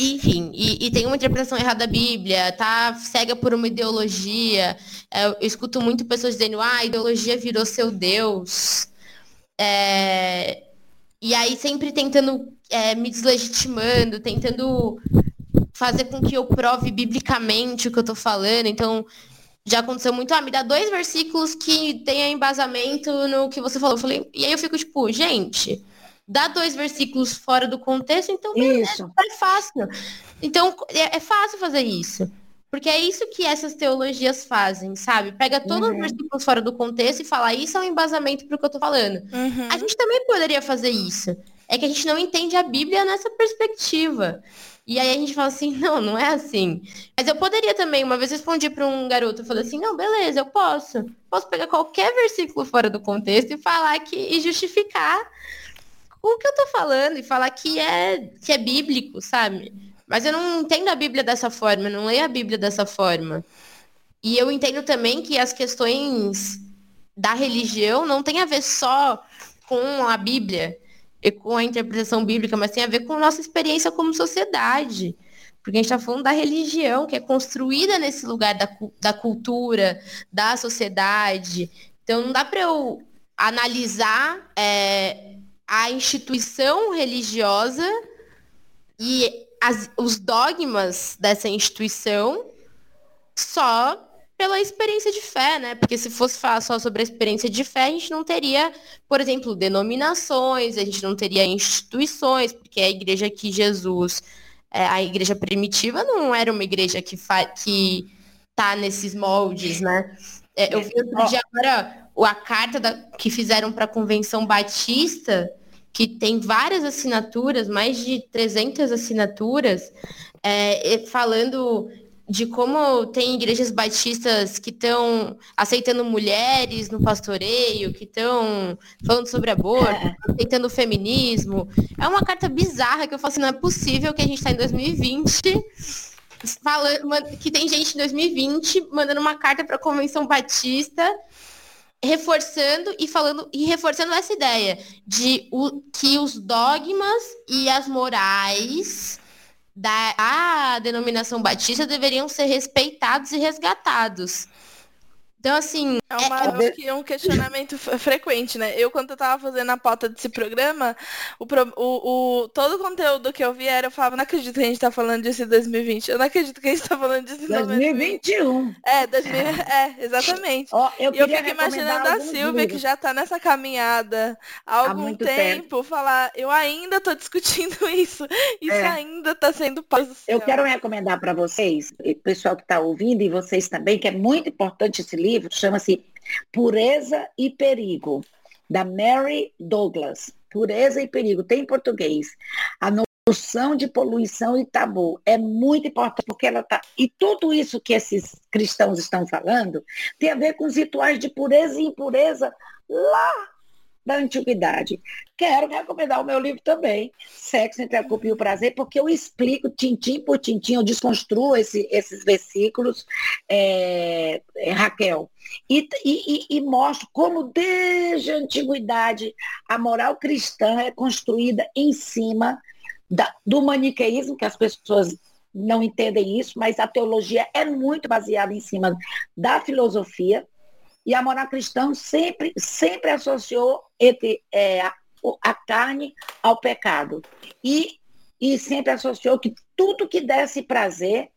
Enfim, e, e tem uma interpretação errada da Bíblia, tá cega por uma ideologia. É, eu escuto muito pessoas dizendo, ah, a ideologia virou seu Deus. É, e aí sempre tentando é, me deslegitimando, tentando fazer com que eu prove biblicamente o que eu tô falando. Então, já aconteceu muito, ah, me dá dois versículos que tenha embasamento no que você falou. Eu falei, e aí eu fico tipo, gente, dá dois versículos fora do contexto, então Isso. é fácil. Então, é, é fácil fazer isso. Porque é isso que essas teologias fazem, sabe? Pega todos os Uhum. versículos fora do contexto e fala, isso é um embasamento pro que eu tô falando. Uhum. A gente também poderia fazer isso. É que a gente não entende a Bíblia nessa perspectiva. E aí a gente fala assim, não, não é assim. Mas eu poderia também, uma vez eu respondi para um garoto, eu falei assim, não, beleza, eu posso. Posso pegar qualquer versículo fora do contexto e falar que e justificar o que eu tô falando e falar que é que é bíblico, sabe? Mas eu não entendo a Bíblia dessa forma, eu não leio a Bíblia dessa forma. E eu entendo também que as questões da religião não tem a ver só com a Bíblia com a interpretação bíblica, mas tem a ver com a nossa experiência como sociedade. Porque a gente está falando da religião, que é construída nesse lugar da, da cultura, da sociedade. Então não dá para eu analisar é, a instituição religiosa e as- os dogmas dessa instituição só pela experiência de fé, né? Porque se fosse falar só sobre a experiência de fé, a gente não teria, por exemplo, denominações, a gente não teria instituições, porque a igreja que Jesus, é, a igreja primitiva não era uma igreja que fa que tá nesses moldes, né? É, eu vi outro dia agora a carta da- que fizeram para a Convenção Batista, que tem várias assinaturas, mais de 300 assinaturas, é, falando de como tem igrejas batistas que estão aceitando mulheres no pastoreio, que estão falando sobre aborto, aceitando o feminismo. É uma carta bizarra que eu falo assim, não é possível que a gente está em 2020 falando, que tem gente em 2020 mandando uma carta para a Convenção Batista reforçando e falando e reforçando essa ideia de o, que os dogmas e as morais da a denominação batista deveriam ser respeitados e resgatados. Então, assim, É uma, é- que é um questionamento frequente, né? Eu, quando eu tava fazendo a pauta desse programa, o, pro- o, o- todo o conteúdo que eu vi era, eu falava, não acredito que a gente tá falando disso em 2020. Eu não acredito que a gente tá falando disso em 2020. 2021. É, 2000, é, exatamente. Ó, eu E eu queria fico imaginando a Silvia, que livros. já tá nessa caminhada há algum muito tempo, falar, eu ainda tô discutindo isso. Isso É. ainda tá sendo céu. Eu quero recomendar para vocês, pessoal que está ouvindo, e vocês também, que é muito importante esse livro, chama-se Pureza e Perigo, da Mary Douglas. Pureza e Perigo, tem em português. A noção de poluição e tabu é muito importante, porque ela tá. E tudo isso que esses cristãos estão falando tem a ver com os rituais de pureza e impureza lá da antiguidade. Quero recomendar o meu livro também, Sexo entre a Culpa e o Prazer, porque eu explico tintim por tintim, eu desconstruo esse- esses versículos, é, é, Raquel, e, e- e- mostro como desde a antiguidade a moral cristã é construída em cima da- do maniqueísmo, que as pessoas não entendem isso, mas a teologia é muito baseada em cima da filosofia, e a moral cristã sempre, sempre associou entre, é, a, a carne ao pecado. E, e sempre associou que tudo que desse prazer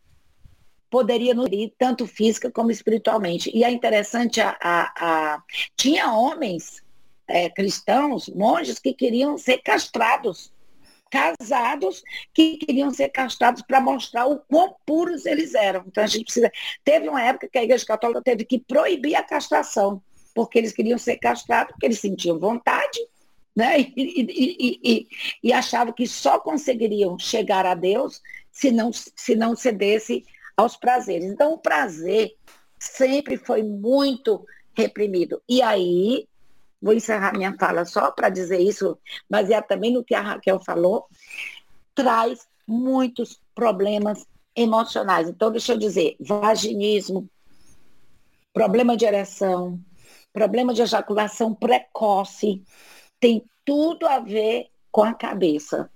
poderia nutrir, tanto física como espiritualmente. E é interessante, a, a- a- tinha homens é, cristãos, monges, que queriam ser castrados, casados, que queriam ser castrados para mostrar o quão puros eles eram. Então a gente precisa. Teve uma época que a Igreja Católica teve que proibir a castração, porque eles queriam ser castrados, porque eles sentiam vontade, né? E, e, e, e, achavam que só conseguiriam chegar a Deus se não, se não cedesse aos prazeres. Então, o prazer sempre foi muito reprimido. E aí, vou encerrar minha fala só para dizer isso, baseado também no que a Raquel falou, traz muitos problemas emocionais. Então, deixa eu dizer, vaginismo, problema de ereção, problema de ejaculação precoce, tem tudo a ver com a cabeça.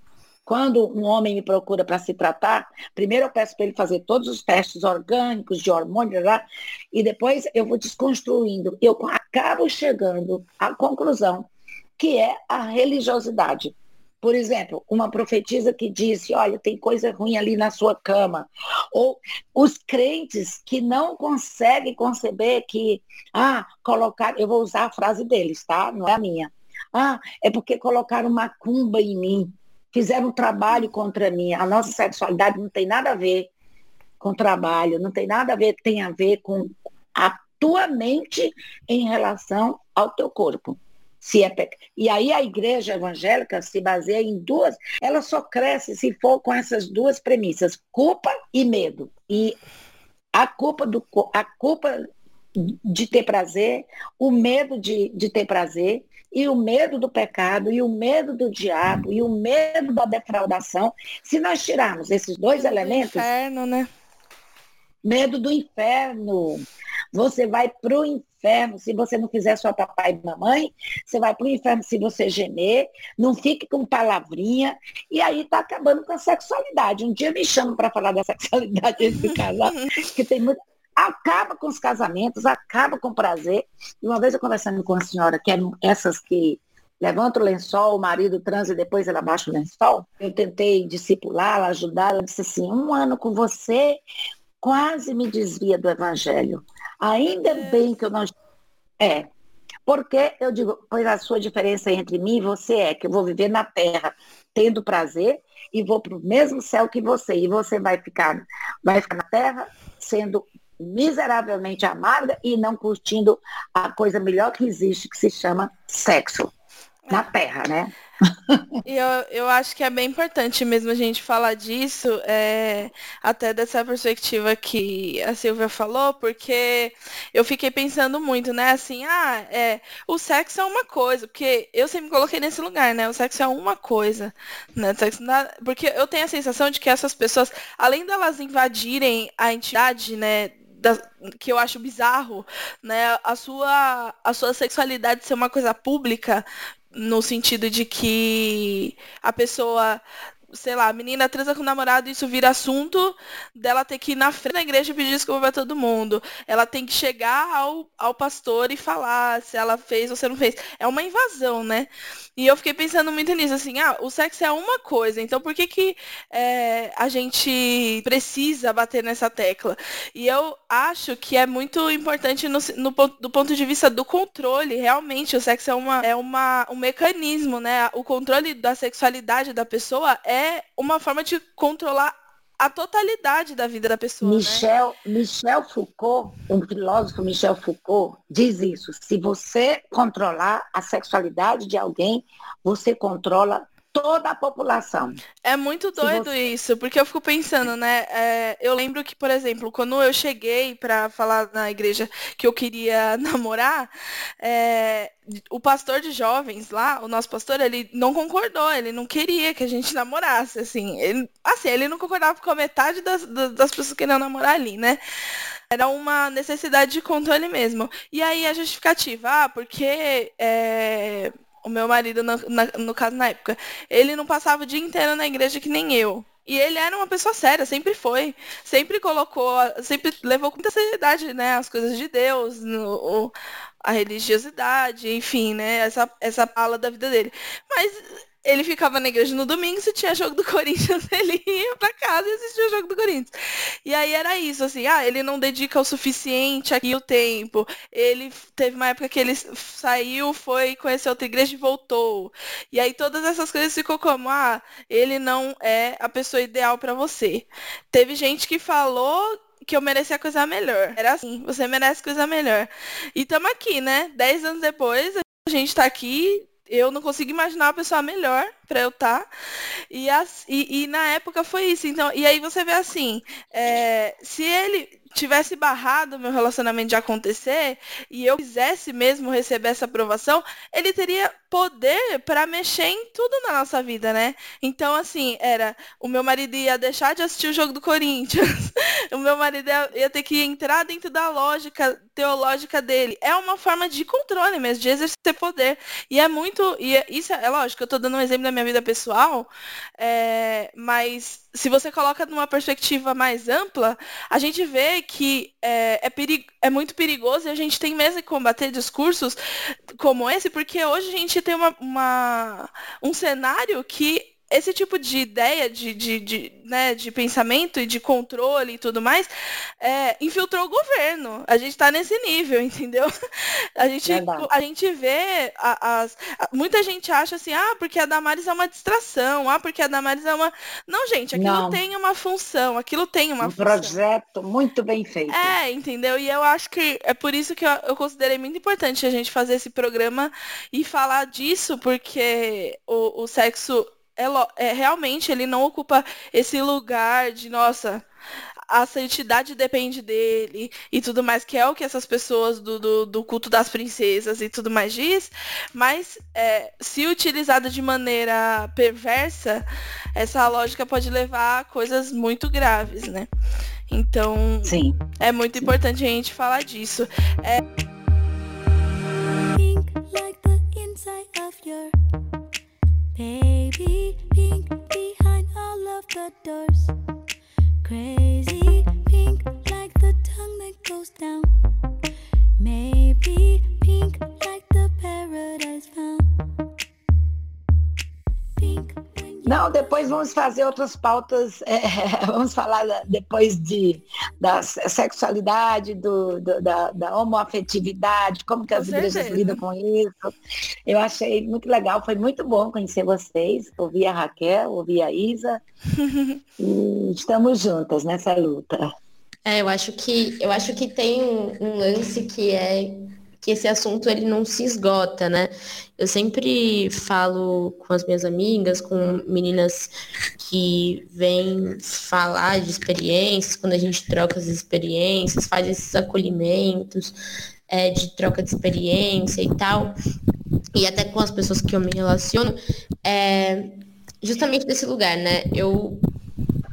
Quando um homem me procura para se tratar, primeiro eu peço para ele fazer todos os testes orgânicos, de hormônio, lá, e depois eu vou desconstruindo. Eu acabo chegando à conclusão que é a religiosidade. Por exemplo, uma profetisa que disse, olha, tem coisa ruim ali na sua cama. Ou os crentes que não conseguem conceber que, ah, colocar, eu vou usar a frase deles, tá? Não é a minha. Ah, é porque colocaram macumba em mim, fizeram um trabalho contra mim. A nossa sexualidade não tem nada a ver com trabalho, não tem nada a ver, tem a ver com a tua mente em relação ao teu corpo. Se é pec... E aí a igreja evangélica se baseia em duas, ela só cresce se for com essas duas premissas, culpa e medo. E a culpa, do, a culpa de ter prazer, o medo de, de ter prazer, e o medo do pecado, e o medo do diabo, e o medo da defraudação. Se nós tirarmos esses dois elementos. Inferno, né? Medo do inferno. Você vai para o inferno se você não fizer sua papai e mamãe. Você vai para o inferno se você gemer. Não fique com palavrinha. E aí está acabando com a sexualidade. Um dia me chamam para falar da sexualidade entre casal, que tem muito. Acaba com os casamentos, acaba com o prazer. E uma vez eu conversando com uma senhora, que eram essas que levanta o lençol, o marido transa e depois ela baixa o lençol. Eu tentei discipulá-la, ajudá-la. Ela disse assim: um ano com você quase me desvia do evangelho. Ainda bem que eu não. É. Porque eu digo, pois a sua diferença entre mim e você é que eu vou viver na terra tendo prazer e vou para o mesmo céu que você. E você vai ficar, vai ficar na terra sendo miseravelmente amarga e não curtindo a coisa melhor que existe, que se chama sexo. Na terra, né? E eu, eu acho que é bem importante mesmo a gente falar disso, é, até dessa perspectiva que a Silvia falou, porque eu fiquei pensando muito, né? Assim, ah, é, o sexo é uma coisa, porque eu sempre me coloquei nesse lugar, né? O sexo é uma coisa, né? Porque eu tenho a sensação de que essas pessoas, além delas invadirem a entidade, né? da- que eu acho bizarro, né? A sua, a sua sexualidade ser uma coisa pública, no sentido de que a pessoa, sei lá, a menina transa com o namorado e isso vira assunto dela ter que ir na frente da igreja pedir desculpa pra todo mundo. Ela tem que chegar ao, ao pastor e falar se ela fez ou se não fez. É uma invasão, né? E eu fiquei pensando muito nisso, assim, ah, o sexo é uma coisa, então por que que é, a gente precisa bater nessa tecla? E eu acho que é muito importante no, no do ponto de vista do controle, realmente, o sexo é, uma, é uma, um mecanismo, né? O controle da sexualidade da pessoa é uma forma de controlar a totalidade da vida da pessoa, né? Michel, Michel Foucault, um filósofo Michel Foucault, diz isso. Se você controlar a sexualidade de alguém, você controla toda a população. É muito doido você- isso, porque eu fico pensando, né? é, eu lembro que, por exemplo, quando eu cheguei pra falar na igreja que eu queria namorar, é, o pastor de jovens lá, o nosso pastor, ele não concordou, ele não queria que a gente namorasse, assim. Ele, assim, ele não concordava com a metade das, das das pessoas que queriam namorar ali, né? Era uma necessidade de controle mesmo. E aí a justificativa, ah, porque é, o meu marido, no, na- no caso na época, ele não passava o dia inteiro na igreja que nem eu. E ele era uma pessoa séria, sempre foi. Sempre colocou, sempre levou com muita seriedade, né, as coisas de Deus, no- a religiosidade, enfim, né, essa, essa ala da vida dele. Mas ele ficava na igreja no domingo, se tinha jogo do Corinthians, ele ia pra casa e assistia o jogo do Corinthians. E aí era isso, assim, ah, ele não dedica o suficiente aqui o tempo. Ele teve uma época que ele saiu, foi conhecer outra igreja e voltou. E aí todas essas coisas ficou como, ah, ele não é a pessoa ideal pra você. Teve gente que falou que eu merecia coisa melhor. Era assim, você merece coisa melhor. E estamos aqui, né? Dez anos depois, a gente tá aqui eu não consigo imaginar uma pessoa melhor pra eu estar. E, as- e, e na época foi isso. Então, e aí você vê assim, é, se ele tivesse barrado meu relacionamento de acontecer e eu quisesse mesmo receber essa aprovação, ele teria poder pra mexer em tudo na nossa vida, né? Então, assim, era o meu marido ia deixar de assistir o jogo do Corinthians, o meu marido ia, ter que entrar dentro da lógica teológica dele. É uma forma de controle mesmo, de exercer poder. E é muito. E é- isso é, é lógico, eu tô dando um exemplo da minha vida pessoal, é, mas se você coloca numa perspectiva mais ampla, a gente vê que é, é, peri- é muito perigoso e a gente tem mesmo que combater discursos como esse, porque hoje a gente tem uma, uma- um cenário que esse tipo de ideia de, de, de, né, de pensamento e de controle e tudo mais é, infiltrou o governo. A gente está nesse nível, entendeu? A gente, Verdade. a gente vê as. a- muita gente acha assim, ah, porque a Damares é uma distração, ah, porque a Damares é uma. Não, gente, aquilo Não. tem uma função, aquilo tem uma Um função. projeto muito bem feito. É, entendeu? E eu acho que é por isso que eu, eu considerei muito importante a gente fazer esse programa e falar disso, porque o, o sexo é, é realmente ele não ocupa esse lugar de, nossa, a santidade depende dele e tudo mais, que é o que essas pessoas do, do, do culto das princesas e tudo mais diz, mas é, se utilizada de maneira perversa, essa lógica pode levar a coisas muito graves, né? Então, Sim. é muito importante a gente falar disso. Pink baby. Pink behind all of the doors. Crazy pink like the tongue that goes down. Maybe pink like the paradise found. Pink Não, depois vamos fazer outras pautas. é, vamos falar depois de da se- sexualidade, do, do- da, da homoafetividade, como que Com as igrejas certeza. lidam com isso. Eu achei muito legal, foi muito bom conhecer vocês, ouvir a Raquel, ouvir a Isa. e estamos juntas nessa luta. É, eu acho que eu acho que tem um, um lance que é que esse assunto ele não se esgota, né? Eu sempre falo com as minhas amigas, com meninas que vêm falar de experiências, quando a gente troca as experiências, faz esses acolhimentos é, de troca de experiência e tal, e até com as pessoas que eu me relaciono, é justamente desse lugar, né? Eu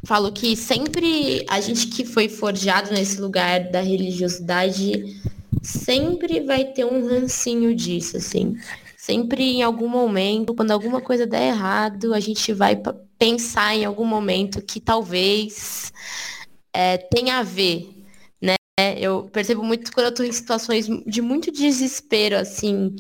falo que sempre a gente que foi forjado nesse lugar da religiosidade sempre vai ter um rancinho disso, assim. Sempre em algum momento, quando alguma coisa der errado, a gente vai pensar em algum momento que talvez é, tenha a ver, né? Eu percebo muito quando eu tô em situações de muito desespero, assim,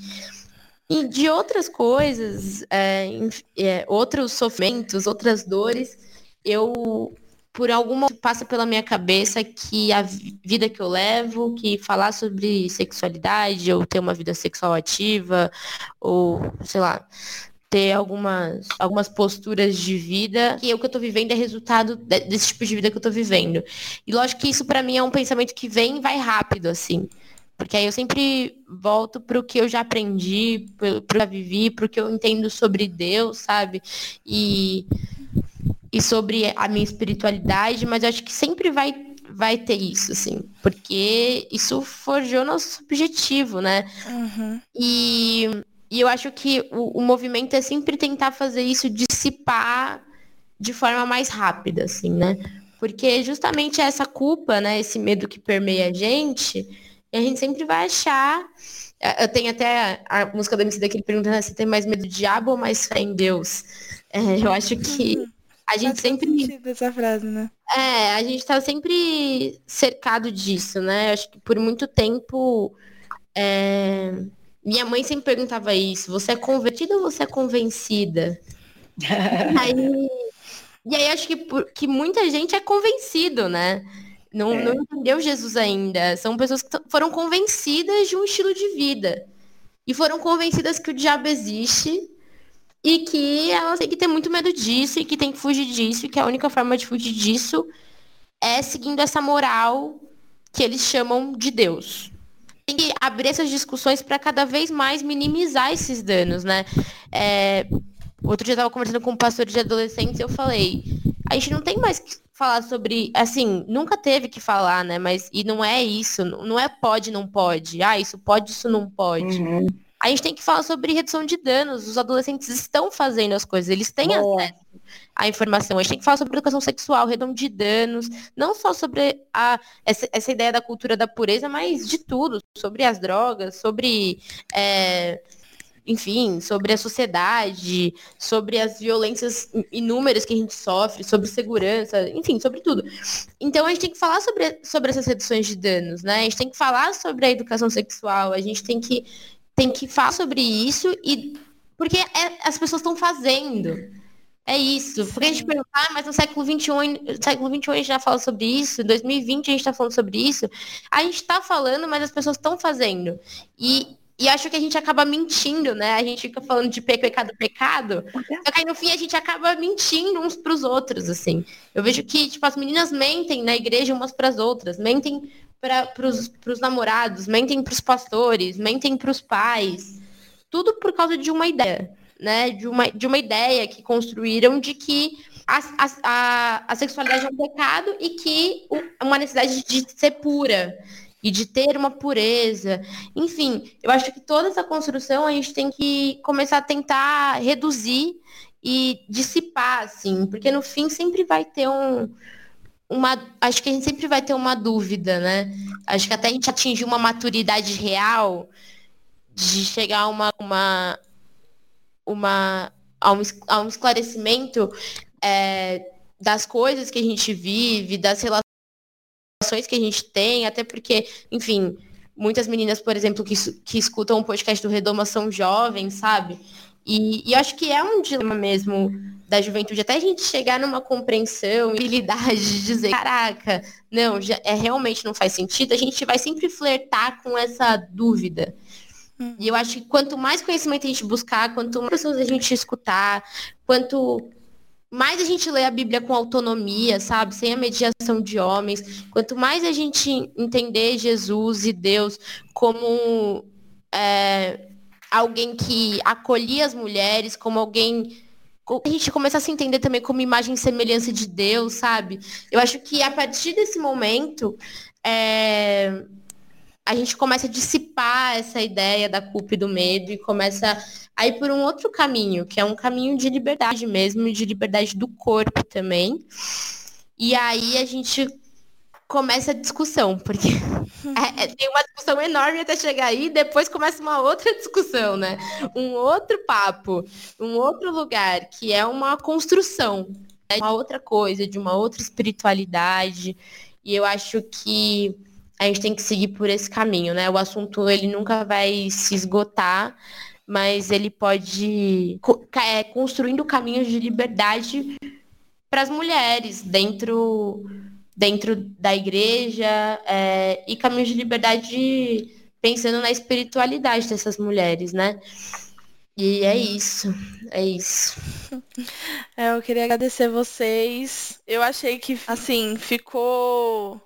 e de outras coisas, é, é, outros sofrimentos, outras dores, eu por alguma passa pela minha cabeça que a vi- vida que eu levo, que falar sobre sexualidade, ou ter uma vida sexual ativa, ou sei lá, ter algumas, algumas posturas de vida, que o que eu tô vivendo é resultado de- desse tipo de vida que eu tô vivendo. E lógico que isso pra mim é um pensamento que vem e vai rápido, assim. Porque aí eu sempre volto pro que eu já aprendi, pro, pro que eu já vivi, pro que eu entendo sobre Deus, sabe? E e sobre a minha espiritualidade, mas eu acho que sempre vai, vai ter isso, assim, porque isso forjou nosso objetivo, né? Uhum. E, e eu acho que o, o movimento é sempre tentar fazer isso dissipar de forma mais rápida, assim, né? Porque justamente essa culpa, né, esse medo que permeia a gente, a gente sempre vai achar. Eu tenho até a, música da MC daquele perguntando né, se tem mais medo do diabo ou mais fé em Deus. É, eu acho que a gente Faz sempre essa frase, né? é, a gente tá sempre cercado disso, né? Acho que por muito tempo. é, Minha mãe sempre perguntava isso: você é convertida ou você é convencida? aí... E aí acho que, por- que muita gente é convencido, né? Não, não entendeu Jesus ainda. São pessoas que foram convencidas de um estilo de vida. E foram convencidas que o diabo existe e que elas têm que ter muito medo disso e que tem que fugir disso e que a única forma de fugir disso é seguindo essa moral que eles chamam de Deus. tem que abrir essas discussões para cada vez mais minimizar esses danos, né? É, outro dia eu estava conversando com um pastor de adolescentes e eu falei, a gente não tem mais que falar sobre, assim, nunca teve que falar, né? Mas e não é isso, não é pode, não pode. Ah, isso pode, isso não pode. Uhum. A gente tem que falar sobre redução de danos. Os adolescentes estão fazendo as coisas, eles têm Boa. acesso à informação. A gente tem que falar sobre educação sexual, redução de danos, não só sobre a, essa, essa ideia da cultura da pureza, mas de tudo, sobre as drogas, sobre. é, enfim, sobre a sociedade, sobre as violências inúmeras que a gente sofre, sobre segurança, enfim, sobre tudo. Então a gente tem que falar sobre, sobre essas reduções de danos, né? A gente tem que falar sobre a educação sexual, a gente tem que, tem que falar sobre isso e porque é- as pessoas estão fazendo. É isso. Porque a gente pergunta, ah, mas no século XXI, no século XXI a gente já fala sobre isso, em 2020 a gente está falando sobre isso. A gente está falando, mas as pessoas estão fazendo. E, e acho que a gente acaba mentindo, né? A gente fica falando de pe- pecado, pecado. Só que aí no fim a gente acaba mentindo uns pros outros, assim. Eu vejo que, tipo, as meninas mentem na igreja umas pras outras, mentem para pros namorados, mentem pros pastores, mentem pros pais. Tudo por causa de uma ideia, né? De uma, de uma ideia que construíram de que a, a, a, sexualidade é um pecado e que o- uma necessidade de ser pura e de ter uma pureza. Enfim, eu acho que toda essa construção a gente tem que começar a tentar reduzir e dissipar, assim, porque no fim sempre vai ter um. Uma, acho que a gente sempre vai ter uma dúvida, né? Acho que até a gente atingir uma maturidade real de chegar a uma, uma, uma, a, um, a um esclarecimento é, das coisas que a gente vive, das relações que a gente tem, até porque, enfim, muitas meninas, por exemplo, que, que escutam o podcast do Redoma são jovens, sabe? E, e acho que é um dilema mesmo da juventude, até a gente chegar numa compreensão e habilidade de dizer, caraca, não, já, é, realmente não faz sentido, a gente vai sempre flertar com essa dúvida. E eu acho que quanto mais conhecimento a gente buscar, quanto mais pessoas a gente escutar, quanto mais a gente lê a Bíblia com autonomia, sabe? Sem a mediação de homens, quanto mais a gente entender Jesus e Deus como é, alguém que acolhia as mulheres, como alguém. A gente começar a se entender também como imagem e semelhança de Deus, sabe? Eu acho que a partir desse momento. é, a gente começa a dissipar essa ideia da culpa e do medo e começa a ir por um outro caminho, que é um caminho de liberdade mesmo, de liberdade do corpo também. E aí a gente começa a discussão, porque é- é- tem uma discussão enorme até chegar aí, depois começa uma outra discussão, né? Um outro papo, um outro lugar, que é uma construção, né? uma outra coisa, de uma outra espiritualidade. E eu acho que a gente tem que seguir por esse caminho, né? O assunto ele nunca vai se esgotar, mas ele pode é, construindo caminhos de liberdade para as mulheres dentro dentro da igreja é, e caminhos de liberdade pensando na espiritualidade dessas mulheres, né? E é isso, é isso. É, eu queria agradecer vocês. Eu achei que, assim, ficou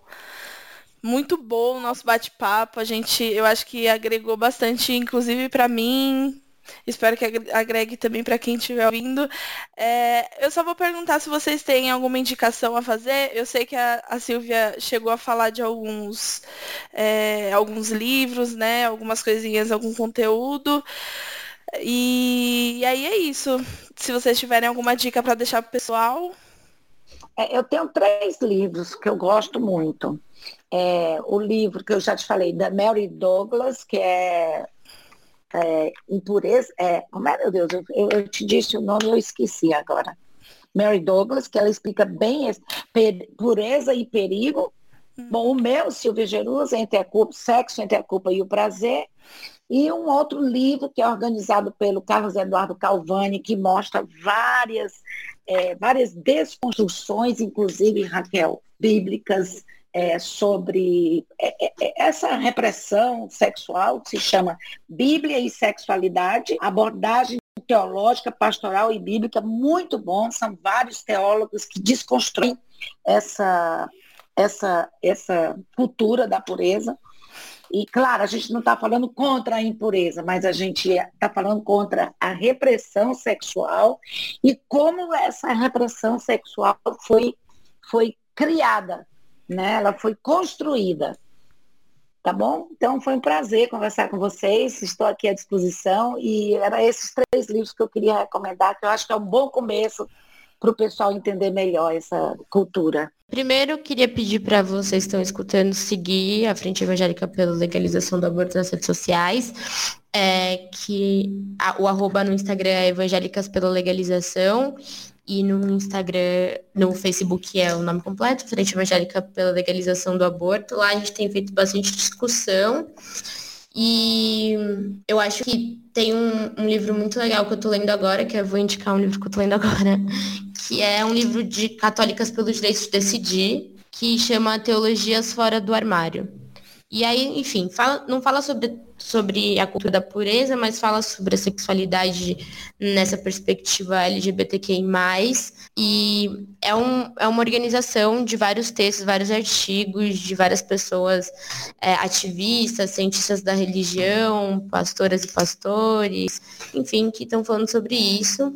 muito bom o nosso bate-papo. A gente, eu acho que agregou bastante, inclusive pra mim. Espero que agre- agregue também pra quem estiver ouvindo. É, eu só vou perguntar se vocês têm alguma indicação a fazer. Eu sei que a, a Silvia chegou a falar de alguns, é, alguns livros, né? Algumas coisinhas, algum conteúdo. E, e aí é isso. Se vocês tiverem alguma dica para deixar pro pessoal. É, eu tenho três livros que eu gosto muito. É, o livro que eu já te falei, da Mary Douglas, que é, é Impureza. É, como é, meu Deus? Eu, eu- te disse o nome, eu esqueci agora. Mary Douglas, que ela explica bem esse, pureza e perigo. Bom, o meu, Silvia Jerusa, entre a culpa, sexo entre a culpa e o prazer. E um outro livro que é organizado pelo Carlos Eduardo Calvani, que mostra várias, é, várias desconstruções, inclusive, Raquel, bíblicas, é, sobre é, é, é, essa repressão sexual, que se chama Bíblia e Sexualidade, abordagem teológica, pastoral e bíblica, muito bom. São vários teólogos que desconstroem essa, essa, essa cultura da pureza. E, claro, a gente não está falando contra a impureza, mas a gente está falando contra a repressão sexual e como essa repressão sexual foi, foi criada, né? ela foi construída. Tá bom? Então foi um prazer conversar com vocês. Estou aqui à disposição e era esses três livros que eu queria recomendar, que eu acho que é um bom começo para o pessoal entender melhor essa cultura. Primeiro, queria pedir para vocês que estão escutando seguir a Frente Evangélica pela Legalização do Aborto nas redes sociais, é, que a- o arroba no Instagram é Evangélicas pela Legalização e no Instagram, no Facebook é o nome completo, Frente Evangélica pela Legalização do Aborto. Lá a gente tem feito bastante discussão e eu acho que tem um, um livro muito legal que eu tô lendo agora, que eu vou indicar um livro que eu tô lendo agora, que é um livro de Católicas pelos Direitos de Decidir, que chama Teologias Fora do Armário. E aí, enfim, fala- não fala sobre, sobre a cultura da pureza, mas fala sobre a sexualidade nessa perspectiva LGBTQI+. E é, um, é uma organização de vários textos, vários artigos, de várias pessoas é, ativistas, cientistas da religião, pastoras e pastores, enfim, que estão falando sobre isso.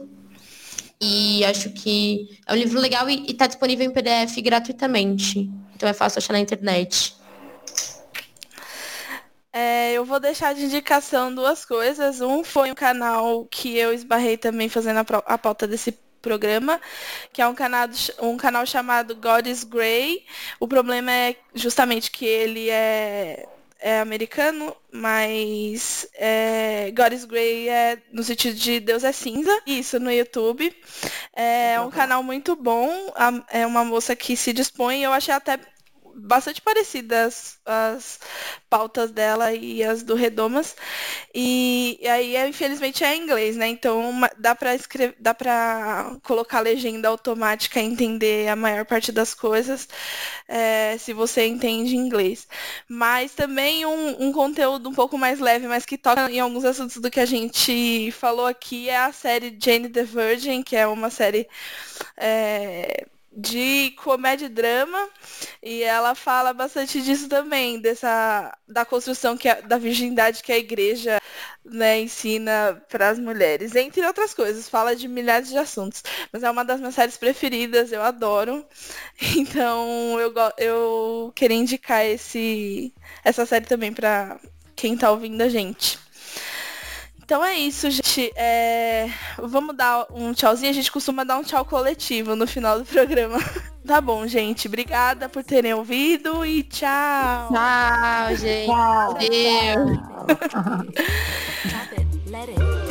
E acho que é um livro legal e está disponível em PDF gratuitamente. Então é fácil achar na internet. É, eu vou deixar de indicação duas coisas. Um foi um canal que eu esbarrei também fazendo a, a pauta desse programa, que é um canal, um canal chamado God is Grey. O problema é justamente que ele é, é americano, mas é, God is Grey é no sentido de Deus é cinza. Isso no YouTube. É um canal muito bom. É uma moça que se dispõe. Eu achei até bastante parecidas as pautas dela e as do Redomas. E, e aí, é, infelizmente, é em inglês, né? Então dá para escrever, dá para colocar legenda automática e entender a maior parte das coisas é, se você entende inglês. Mas também um, um conteúdo um pouco mais leve, mas que toca em alguns assuntos do que a gente falou aqui, é a série Jane the Virgin, que é uma série é, de comédia e drama e ela fala bastante disso também dessa da construção que a- da virgindade que a igreja né, ensina para as mulheres entre outras coisas fala de milhares de assuntos mas é uma das minhas séries preferidas eu adoro então eu eu queria indicar esse essa série também para quem tá ouvindo a gente então é isso, gente. É, Vamos dar um tchauzinho. A gente costuma dar um tchau coletivo no final do programa. Tá bom, gente. Obrigada por terem ouvido e tchau. Tchau, gente. Tchau. Adeus.